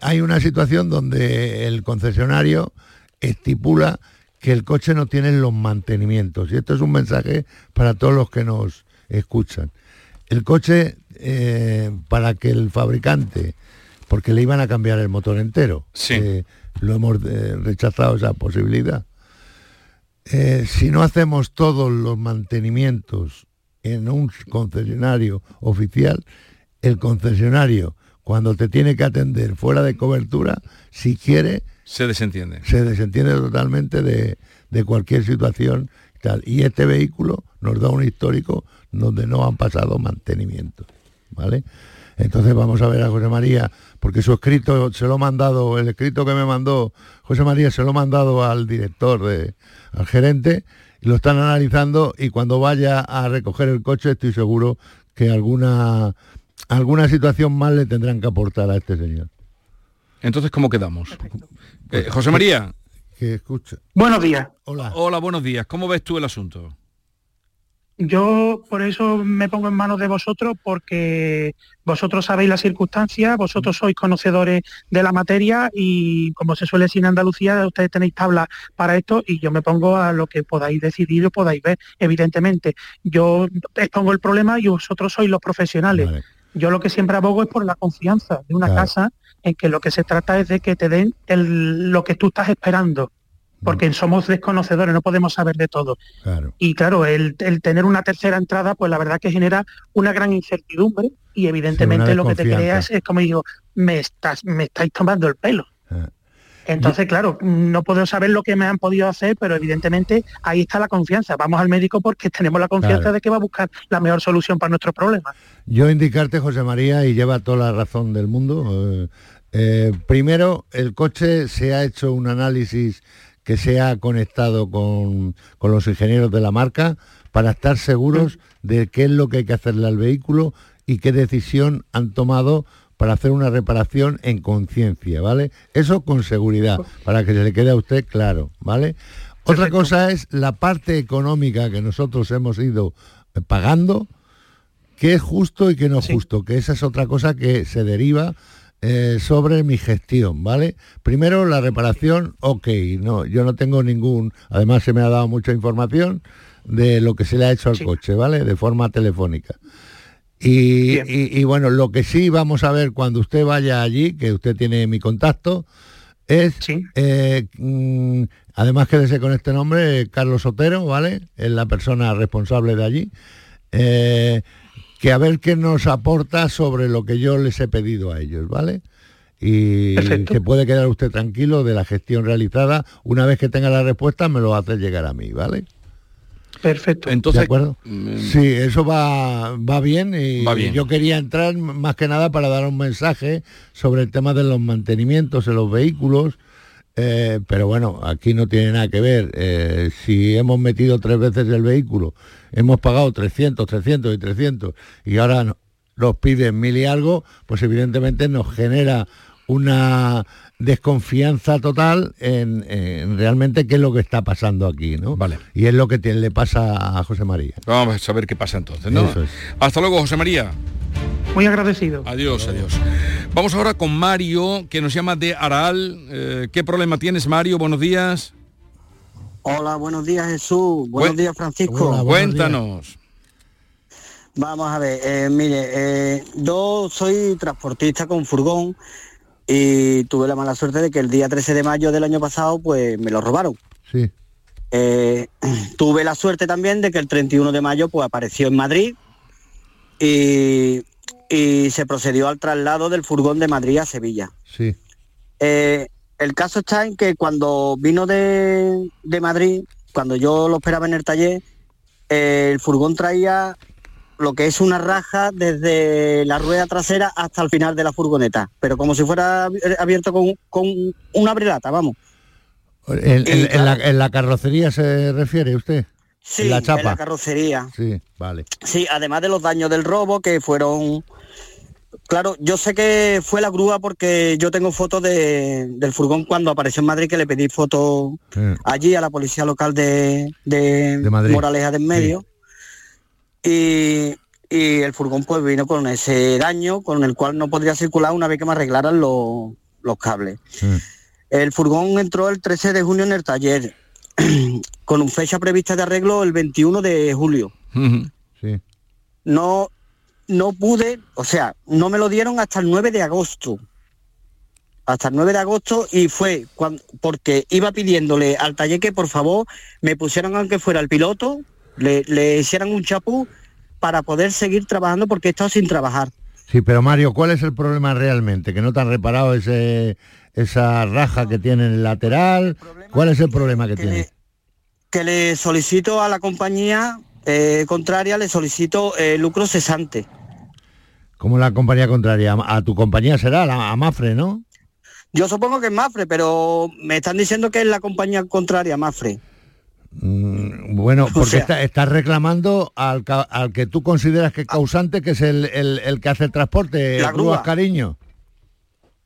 hay una situación donde el concesionario estipula que el coche no tiene los mantenimientos. Y esto es un mensaje para todos los que nos escuchan. El coche, eh, para que el fabricante, porque le iban a cambiar el motor entero, eh, lo hemos eh, rechazado esa posibilidad. Si no hacemos todos los mantenimientos en un concesionario oficial, el concesionario, cuando te tiene que atender fuera de cobertura, si quiere, se desentiende. Se desentiende totalmente de, cualquier situación. Tal. Y este vehículo nos da un histórico donde no han pasado mantenimiento. ¿Vale? Entonces vamos a ver a José María, porque su escrito se lo ha mandado, el escrito que me mandó José María se lo ha mandado al director, de, al gerente, y lo están analizando y cuando vaya a recoger el coche estoy seguro que alguna, alguna situación más le tendrán que aportar a este señor. Entonces, ¿cómo quedamos? Eh, José María. Que escucha. Buenos días. Hola. Hola, buenos días. ¿Cómo ves tú el asunto? Yo por eso me pongo en manos de vosotros porque vosotros sabéis las circunstancias, vosotros sois conocedores de la materia y como se suele decir en Andalucía, ustedes tenéis tabla para esto y yo me pongo a lo que podáis decidir o podáis ver. Evidentemente, yo expongo el problema y vosotros sois los profesionales. Yo lo que siempre abogo es por la confianza de una casa en que lo que se trata es de que te den lo que tú estás esperando, porque somos desconocedores, no podemos saber de todo. Y claro, el, tener una tercera entrada, pues la verdad que genera una gran incertidumbre y evidentemente lo que te creas es como digo, me, estás, me estáis tomando el pelo. Ah. Entonces, claro, no puedo saber lo que me han podido hacer, pero evidentemente ahí está la confianza. Vamos al médico porque tenemos la confianza de que va a buscar la mejor solución para nuestros problemas. Yo indicarte, José María, y lleva toda la razón del mundo. Eh, eh, primero, el coche se ha hecho un análisis que se ha conectado con, con los ingenieros de la marca para estar seguros de qué es lo que hay que hacerle al vehículo y qué decisión han tomado para hacer una reparación en conciencia, ¿vale? Eso con seguridad, para que se le quede a usted claro, ¿vale? Otra cosa es la parte económica que nosotros hemos ido eh, pagando, que es justo y que no es justo, que esa es otra cosa que se deriva eh, sobre mi gestión, ¿vale? Primero la reparación, ok, no, yo no tengo ningún, además se me ha dado mucha información de lo que se le ha hecho al coche, ¿vale? De forma telefónica. Y, bueno, lo que sí vamos a ver cuando usted vaya allí, que usted tiene mi contacto, es, eh, mm, además quédese con este nombre, Carlos Sotero, ¿vale? Es la persona responsable de allí. Eh, que a ver qué nos aporta sobre lo que yo les he pedido a ellos, ¿vale? Y se puede quedar usted tranquilo de la gestión realizada. Una vez que tenga la respuesta, me lo hace llegar a mí, ¿vale? Perfecto. Entonces, ¿De acuerdo? Sí, eso va, va bien y yo quería entrar más que nada para dar un mensaje sobre el tema de los mantenimientos en los vehículos, eh, pero bueno, aquí no tiene nada que ver. Eh, si hemos metido tres veces el vehículo, hemos pagado 300, 300 y 300 y ahora nos piden mil y algo, pues evidentemente nos genera una desconfianza total en, realmente qué es lo que está pasando aquí, ¿no? Vale. Y es lo que le pasa a José María. Vamos a saber qué pasa entonces, ¿no? Hasta luego, José María. Muy agradecido. Adiós, adiós. Vamos ahora con Mario, que nos llama de Araal. Eh, ¿Qué problema tienes, Mario? Buenos días. Hola, buenos días, Jesús. Buenos días, Francisco. Cuéntanos. Vamos a ver, eh, mire, eh, yo soy transportista con furgón y tuve la mala suerte de que el día 13 de mayo del año pasado pues me lo robaron. Sí. Eh, *clears throat* tuve la suerte también de que el 31 de mayo pues apareció en Madrid y, se procedió al traslado del furgón de Madrid a Sevilla. Sí. el caso está en que cuando vino de, de Madrid, cuando yo lo esperaba en el taller, el furgón traía lo que es una raja desde la rueda trasera hasta el final de la furgoneta, pero como si fuera abierto con, con una abrilata, vamos. En, la, carrocería se refiere usted? Sí, la chapa. en la carrocería. Sí, vale. Sí, además de los daños del robo que fueron... Claro, yo sé que fue la grúa porque yo tengo fotos del furgón cuando apareció en Madrid que le pedí fotos allí a la policía local de, de, Moraleja del Medio y, el furgón pues vino con ese daño con el cual no podría circular una vez que me arreglaran los, cables. El furgón entró el 13 de junio en el taller, *clears throat* con fecha prevista de arreglo el 21 de julio. No, no pude, o sea, no me lo dieron hasta el 9 de agosto. Hasta el 9 de agosto y fue cuando, porque iba pidiéndole al taller que por favor me pusieran aunque fuera el piloto le, hicieran un chapú para poder seguir trabajando porque he estado sin trabajar. Sí, pero Mario, ¿cuál es el problema realmente? ¿Que no te han reparado ese, esa raja que tiene en el lateral? ¿Cuál es el problema que, tiene? que le solicito a la compañía eh, contraria, le solicito eh, lucro cesante. ¿Cómo la compañía contraria? A tu compañía será, a Mafre, ¿no? Yo supongo que es Mafre, pero me están diciendo que es la compañía contraria, Mafre. Mm, bueno, *laughs* porque estás reclamando al, que tú consideras que es causante, que es el, que hace el transporte, la grúa. cariño.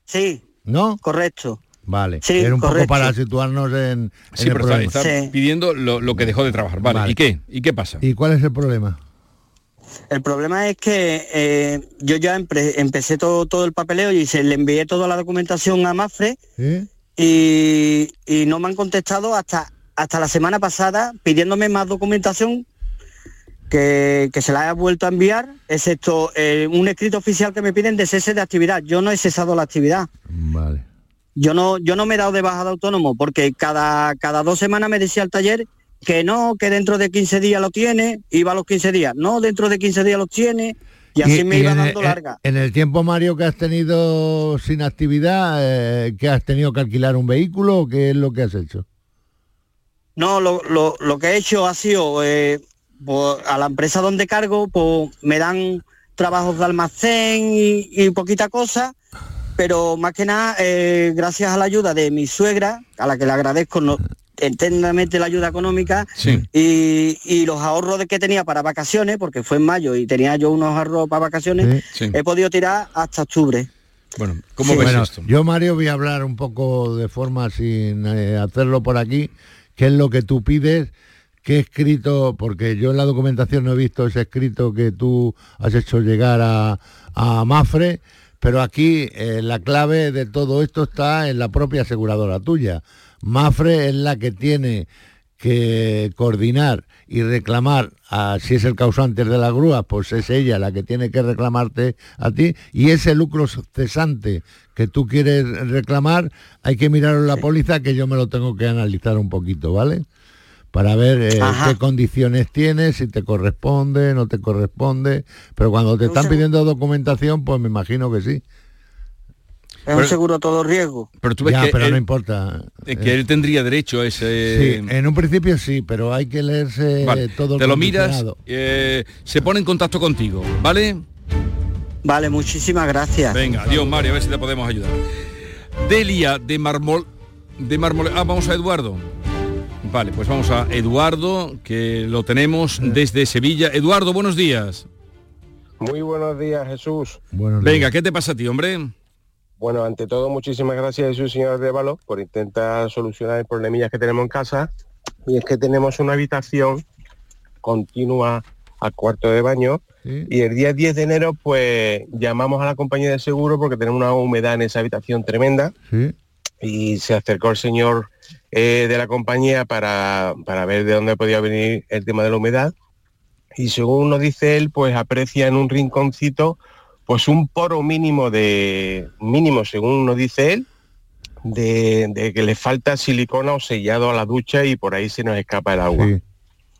Sí. ¿No? Correcto. Vale, sí, era un poco para situarnos en, sí, pero Está, pidiendo lo, que dejó de trabajar. Vale. ¿y qué? ¿Y qué pasa? ¿Y cuál es el problema? El problema es que eh, yo ya empecé todo, todo el papeleo y se le envié toda la documentación a Mafre y, y, no me han contestado hasta hasta la semana pasada pidiéndome más documentación que, se la haya vuelto a enviar, excepto eh, un escrito oficial que me piden de cese de actividad. Yo no he cesado la actividad. Vale. Yo no, yo no me he dado de baja de autónomo porque cada, cada dos semanas me decía el taller que no, que dentro de 15 días lo tiene, iba a los 15 días, no, dentro de 15 días lo tiene, y así me iba dando larga. En el tiempo, Mario, que has tenido sin actividad, eh, que has tenido que alquilar un vehículo o qué es lo que has hecho? No, lo, lo, lo que he hecho ha sido, eh, pues, a la empresa donde cargo, pues me dan trabajos de almacén y, poquita cosa, pero más que nada, eh, gracias a la ayuda de mi suegra, a la que le agradezco no, la ayuda económica y, los ahorros de que tenía para vacaciones, porque fue en mayo y tenía yo unos ahorros para vacaciones, he podido tirar hasta octubre. Bueno, ¿cómo ves esto? Yo, Mario, voy a hablar un poco de forma sin eh, hacerlo por aquí qué es lo que tú pides, qué escrito, porque yo en la documentación no he visto ese escrito que tú has hecho llegar a, Mafre, pero aquí eh, la clave de todo esto está en la propia aseguradora tuya. Mafre es la que tiene que coordinar y reclamar a, si es el causante de la grúa, pues es ella la que tiene que reclamarte a ti y ese lucro cesante que tú quieres reclamar, hay que mirar en la póliza que yo me lo tengo que analizar un poquito, ¿vale? Para ver eh, qué condiciones tienes, si te corresponde, no te corresponde, pero cuando te están pidiendo documentación, pues me imagino que sí. Es un seguro todo riesgo. Pero tú ves que pero no importa. Que él tendría derecho a ese... Sí, en un principio sí, pero hay que leerse todo el Te lo miras, eh, se pone en contacto contigo, ¿vale? Vale, muchísimas gracias. Venga, adiós Mario, a ver si te podemos ayudar. Delia de Marmol... De Marmol... Ah, vamos a Eduardo. Vale, pues vamos a Eduardo, que lo tenemos desde Sevilla. Eduardo, buenos días. Muy buenos días, Jesús. Venga, ¿qué te pasa a ti, hombre? Bueno, ante todo, muchísimas gracias, Jesús, señor Révalo, por intentar solucionar el problemillas que tenemos en casa. Y es que tenemos una habitación continua al cuarto de baño. Y el día 10 de enero pues llamamos a la compañía de seguro porque tenemos una humedad en esa habitación tremenda. Y se acercó el señor eh, de la compañía para, para ver de dónde podía venir el tema de la humedad. Y según nos dice él pues aprecia en un rinconcito pues un poro mínimo de, mínimo según nos dice él, de, que le falta silicona o sellado a la ducha y por ahí se nos escapa el agua.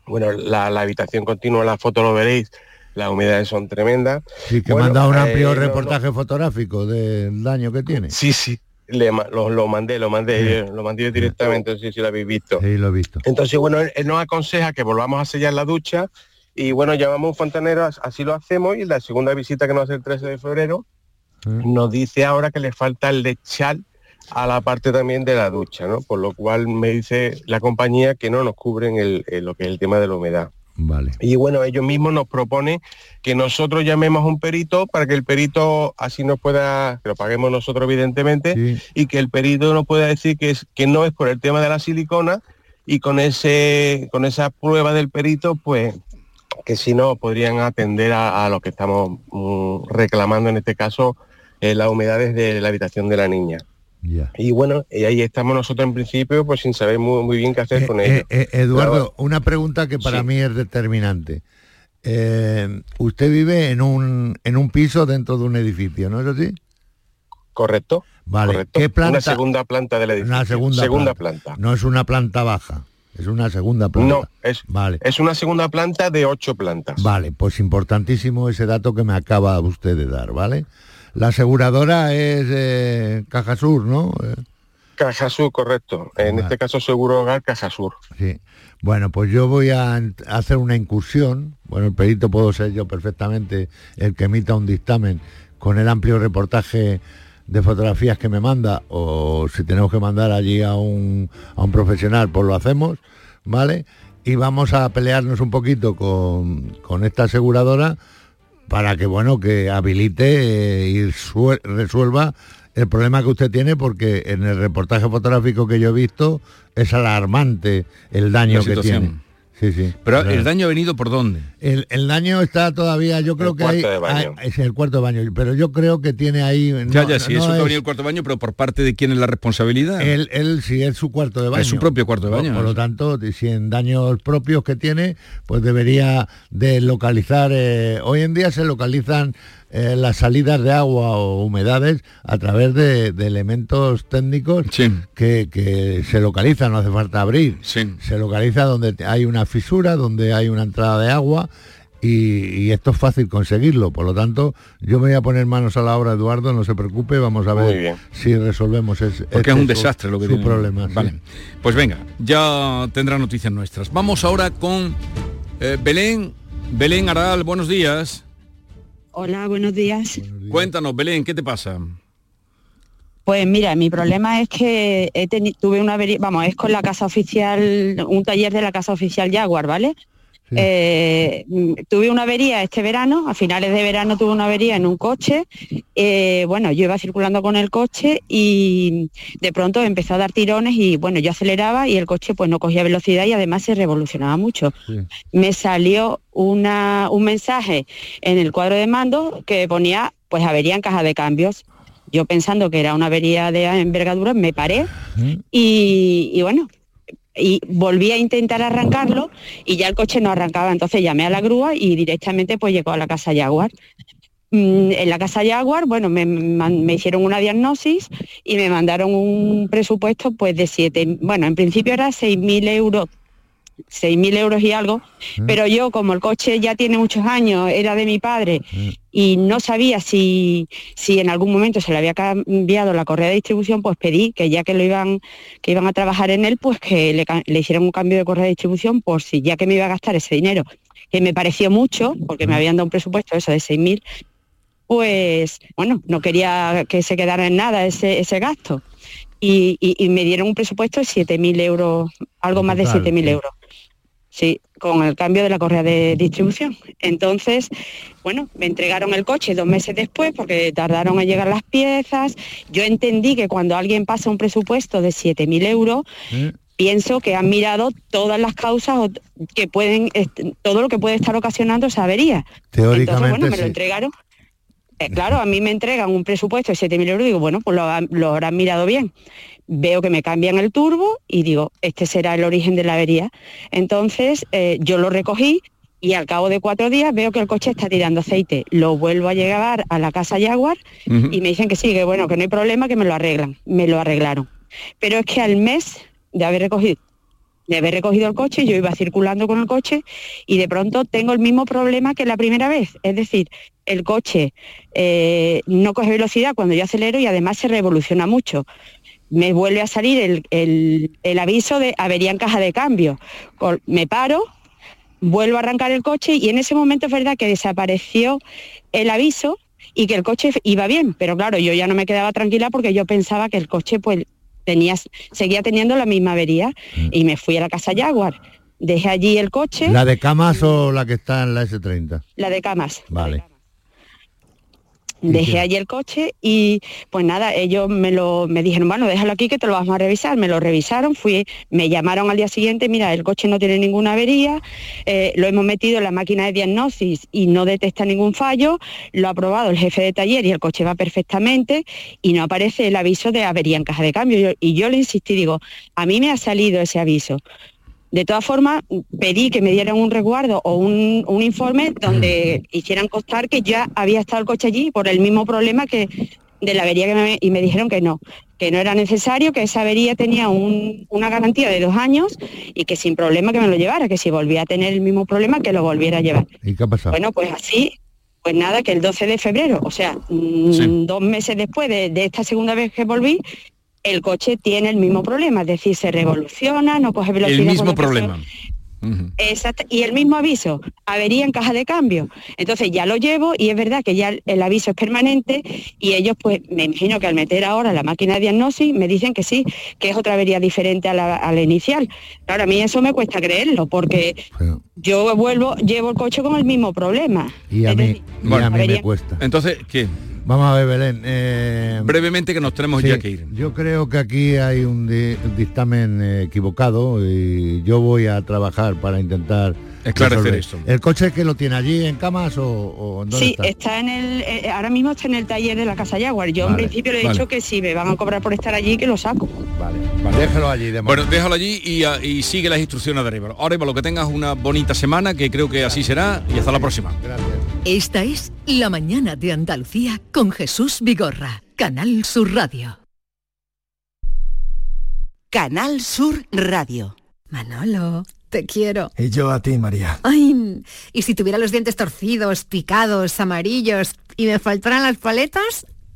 Bueno, la, habitación continua, la foto lo veréis, las humedades son tremendas. Sí, que manda un amplio eh, reportaje fotográfico del daño que tiene. Sí, sí, le, lo, mandé, lo mandé, lo mandé directamente, no sé si lo habéis visto. Sí, lo he visto. Entonces, bueno, él, nos aconseja que volvamos a sellar la ducha y bueno, llamamos a un fontanero, así lo hacemos y la segunda visita que nos hace el 13 de febrero mm. nos dice ahora que le falta el lechal a la parte también de la ducha, ¿no? Por lo cual me dice la compañía que no nos cubren el, lo que es el tema de la humedad. Vale. Y bueno, ellos mismos nos proponen que nosotros llamemos a un perito para que el perito así nos pueda, que lo paguemos nosotros evidentemente, y que el perito nos pueda decir que, es, que no es por el tema de la silicona y con ese con esa prueba del perito pues que si no podrían atender a, lo que estamos mm, reclamando en este caso, eh, las humedades de la habitación de la niña. Y bueno, y ahí estamos nosotros en principio, pues sin saber muy, bien qué hacer eh, con ello. Eh, Eduardo, una pregunta que para mí es determinante. usted vive en un, en un piso dentro de un edificio, ¿no es así? Correcto. Vale. ¿Qué planta? Una segunda planta del edificio. Una segunda, planta. No es una planta baja. Es una segunda planta. No, es, vale. es una segunda planta de ocho plantas. Vale, pues importantísimo ese dato que me acaba usted de dar, ¿vale? La aseguradora es eh, Caja Sur, ¿no? Caja Sur, correcto. En este caso Seguro Hogar Caja Sur. Sí. Bueno, pues yo voy a hacer una incursión. Bueno, el perito puedo ser yo perfectamente el que emita un dictamen con el amplio reportaje de fotografías que me manda o si tenemos que mandar allí a un, a un profesional, pues lo hacemos, ¿vale? Y vamos a pelearnos un poquito con, esta aseguradora para que, bueno, que habilite eh, y resuelva el problema que usted tiene porque en el reportaje fotográfico que yo he visto es alarmante el daño que tiene. Sí, sí. Pero el daño ha venido por dónde? El, daño está todavía, yo creo que hay, es el cuarto de baño, pero yo creo que tiene ahí. ya, ya, sí, eso ha venido el cuarto de baño, pero por parte de quién es la responsabilidad. Él, él sí es su cuarto de baño. Es su propio cuarto de baño. Por, lo tanto, si en daños propios que tiene, pues debería de localizar. Eh, hoy en día se localizan eh, las salidas de agua o humedades a través de, elementos técnicos que, se localizan, no hace falta abrir. Se localiza donde hay una fisura, donde hay una entrada de agua y, esto es fácil conseguirlo. Por lo tanto, yo me voy a poner manos a la obra, Eduardo, no se preocupe, vamos a ver si resolvemos ese Porque es un este desastre lo que su problema. Vale. Pues venga, ya tendrá noticias nuestras. Vamos ahora con eh, Belén. Belén Aral, buenos días. Hola, buenos días. Cuéntanos, Belén, ¿qué te pasa? Pues mira, mi problema es que he tuve una vamos, es con la casa oficial, un taller de la casa oficial Jaguar, ¿vale? Eh, tuve una avería este verano, a finales de verano tuve una avería en un coche. Eh, bueno, yo iba circulando con el coche y de pronto empezó a dar tirones y bueno, yo aceleraba y el coche pues no cogía velocidad y además se revolucionaba mucho. Me salió una, un mensaje en el cuadro de mando que ponía pues avería en caja de cambios. Yo pensando que era una avería de envergadura, me paré y, y bueno, y volví a intentar arrancarlo y ya el coche no arrancaba. Entonces llamé a la grúa y directamente pues llegó a la casa Jaguar. Mm, en la casa Jaguar, bueno, me, me, hicieron una diagnosis y me mandaron un presupuesto pues de siete, bueno, en principio era 6.000 euros 6.000 euros y algo, mm. pero yo como el coche ya tiene muchos años, era de mi padre mm. y no sabía si, si en algún momento se le había cambiado la correa de distribución, pues pedí que ya que lo iban, que iban a trabajar en él, pues que le, le hicieran un cambio de correa de distribución por si ya que me iba a gastar ese dinero, que me pareció mucho, porque me mm. habían dado un presupuesto eso de 6.000, pues bueno, no quería que se quedara en nada ese, ese gasto. Y, me dieron un presupuesto de 7.000 euros, algo más de 7.000 euros. Sí, con el cambio de la correa de distribución. Entonces, bueno, me entregaron el coche dos meses después porque tardaron en llegar las piezas. Yo entendí que cuando alguien pasa un presupuesto de 7.000 euros, mm. pienso que han mirado todas las causas que pueden, todo lo que puede estar ocasionando esa avería. Teóricamente, Entonces, bueno, me lo entregaron. Eh, claro, a mí me entregan un presupuesto de 7.000 euros y digo, bueno, pues lo, lo habrán mirado bien veo que me cambian el turbo y digo, este será el origen de la avería. Entonces eh, yo lo recogí y al cabo de cuatro días veo que el coche está tirando aceite. Lo vuelvo a llevar a la casa Jaguar y me dicen que sí, que bueno, que no hay problema, que me lo arreglan. Me lo arreglaron. Pero es que al mes de haber recogido de haber recogido el coche, yo iba circulando con el coche y de pronto tengo el mismo problema que la primera vez. Es decir, el coche eh, no coge velocidad cuando yo acelero y además se revoluciona mucho me vuelve a salir el, aviso de avería en caja de cambio. Me paro, vuelvo a arrancar el coche y en ese momento es verdad que desapareció el aviso y que el coche iba bien, pero claro, yo ya no me quedaba tranquila porque yo pensaba que el coche pues tenía, seguía teniendo la misma avería mm. y me fui a la casa Jaguar. Dejé allí el coche. ¿La de camas o la que está en la S30? La de camas. Vale. Dejé allí el coche y pues nada, ellos me lo me dijeron, bueno, déjalo aquí que te lo vamos a revisar. Me lo revisaron, fui, me llamaron al día siguiente, mira, el coche no tiene ninguna avería, eh, lo hemos metido en la máquina de diagnosis y no detecta ningún fallo, lo ha aprobado el jefe de taller y el coche va perfectamente y no aparece el aviso de avería en caja de cambio. y yo le insistí, digo, a mí me ha salido ese aviso. De todas formas, pedí que me dieran un resguardo o un, informe donde hicieran constar que ya había estado el coche allí por el mismo problema que de la avería que me, y me dijeron que no, que no era necesario, que esa avería tenía una garantía de dos años y que sin problema que me lo llevara, que si volvía a tener el mismo problema que lo volviera a llevar. ¿Y qué ha pasado? Bueno, pues así, pues nada, que el 12 de febrero, o sea, mm, dos meses después de, de, esta segunda vez que volví, el coche tiene el mismo problema, es decir, se revoluciona, no coge velocidad. El mismo problema. Exacto. Y el mismo aviso, avería en caja de cambio. Entonces ya lo llevo y es verdad que ya el, aviso es permanente y ellos pues me imagino que al meter ahora la máquina de diagnosis me dicen que sí, que es otra avería diferente a la, inicial. Ahora a mí eso me cuesta creerlo porque yo vuelvo, llevo el coche con el mismo problema. Y a mí, a mí me cuesta. Entonces, ¿qué? Vamos a ver, Belén. Eh, Brevemente que nos tenemos ya que ir. Yo creo que aquí hay un, dictamen eh, equivocado y yo voy a trabajar para intentar esclarecer esto. ¿El coche que lo tiene allí en camas o, dónde sí, está? en el, eh, ahora mismo está en el taller de la casa Jaguar. Yo en principio le he dicho que si me van a cobrar por estar allí, que lo saco. Vale, déjalo allí. De bueno, déjalo allí y, ah, y, sigue las instrucciones de arriba. Ahora, lo que tengas una bonita semana, que creo que así será, y hasta la próxima. Gracias. Esta es La Mañana de Andalucía con Jesús Vigorra, Canal Sur Radio. Canal Sur Radio. Manolo, te quiero. Y yo a ti, María. Ay, y si tuviera los dientes torcidos, picados, amarillos y me faltaran las paletas,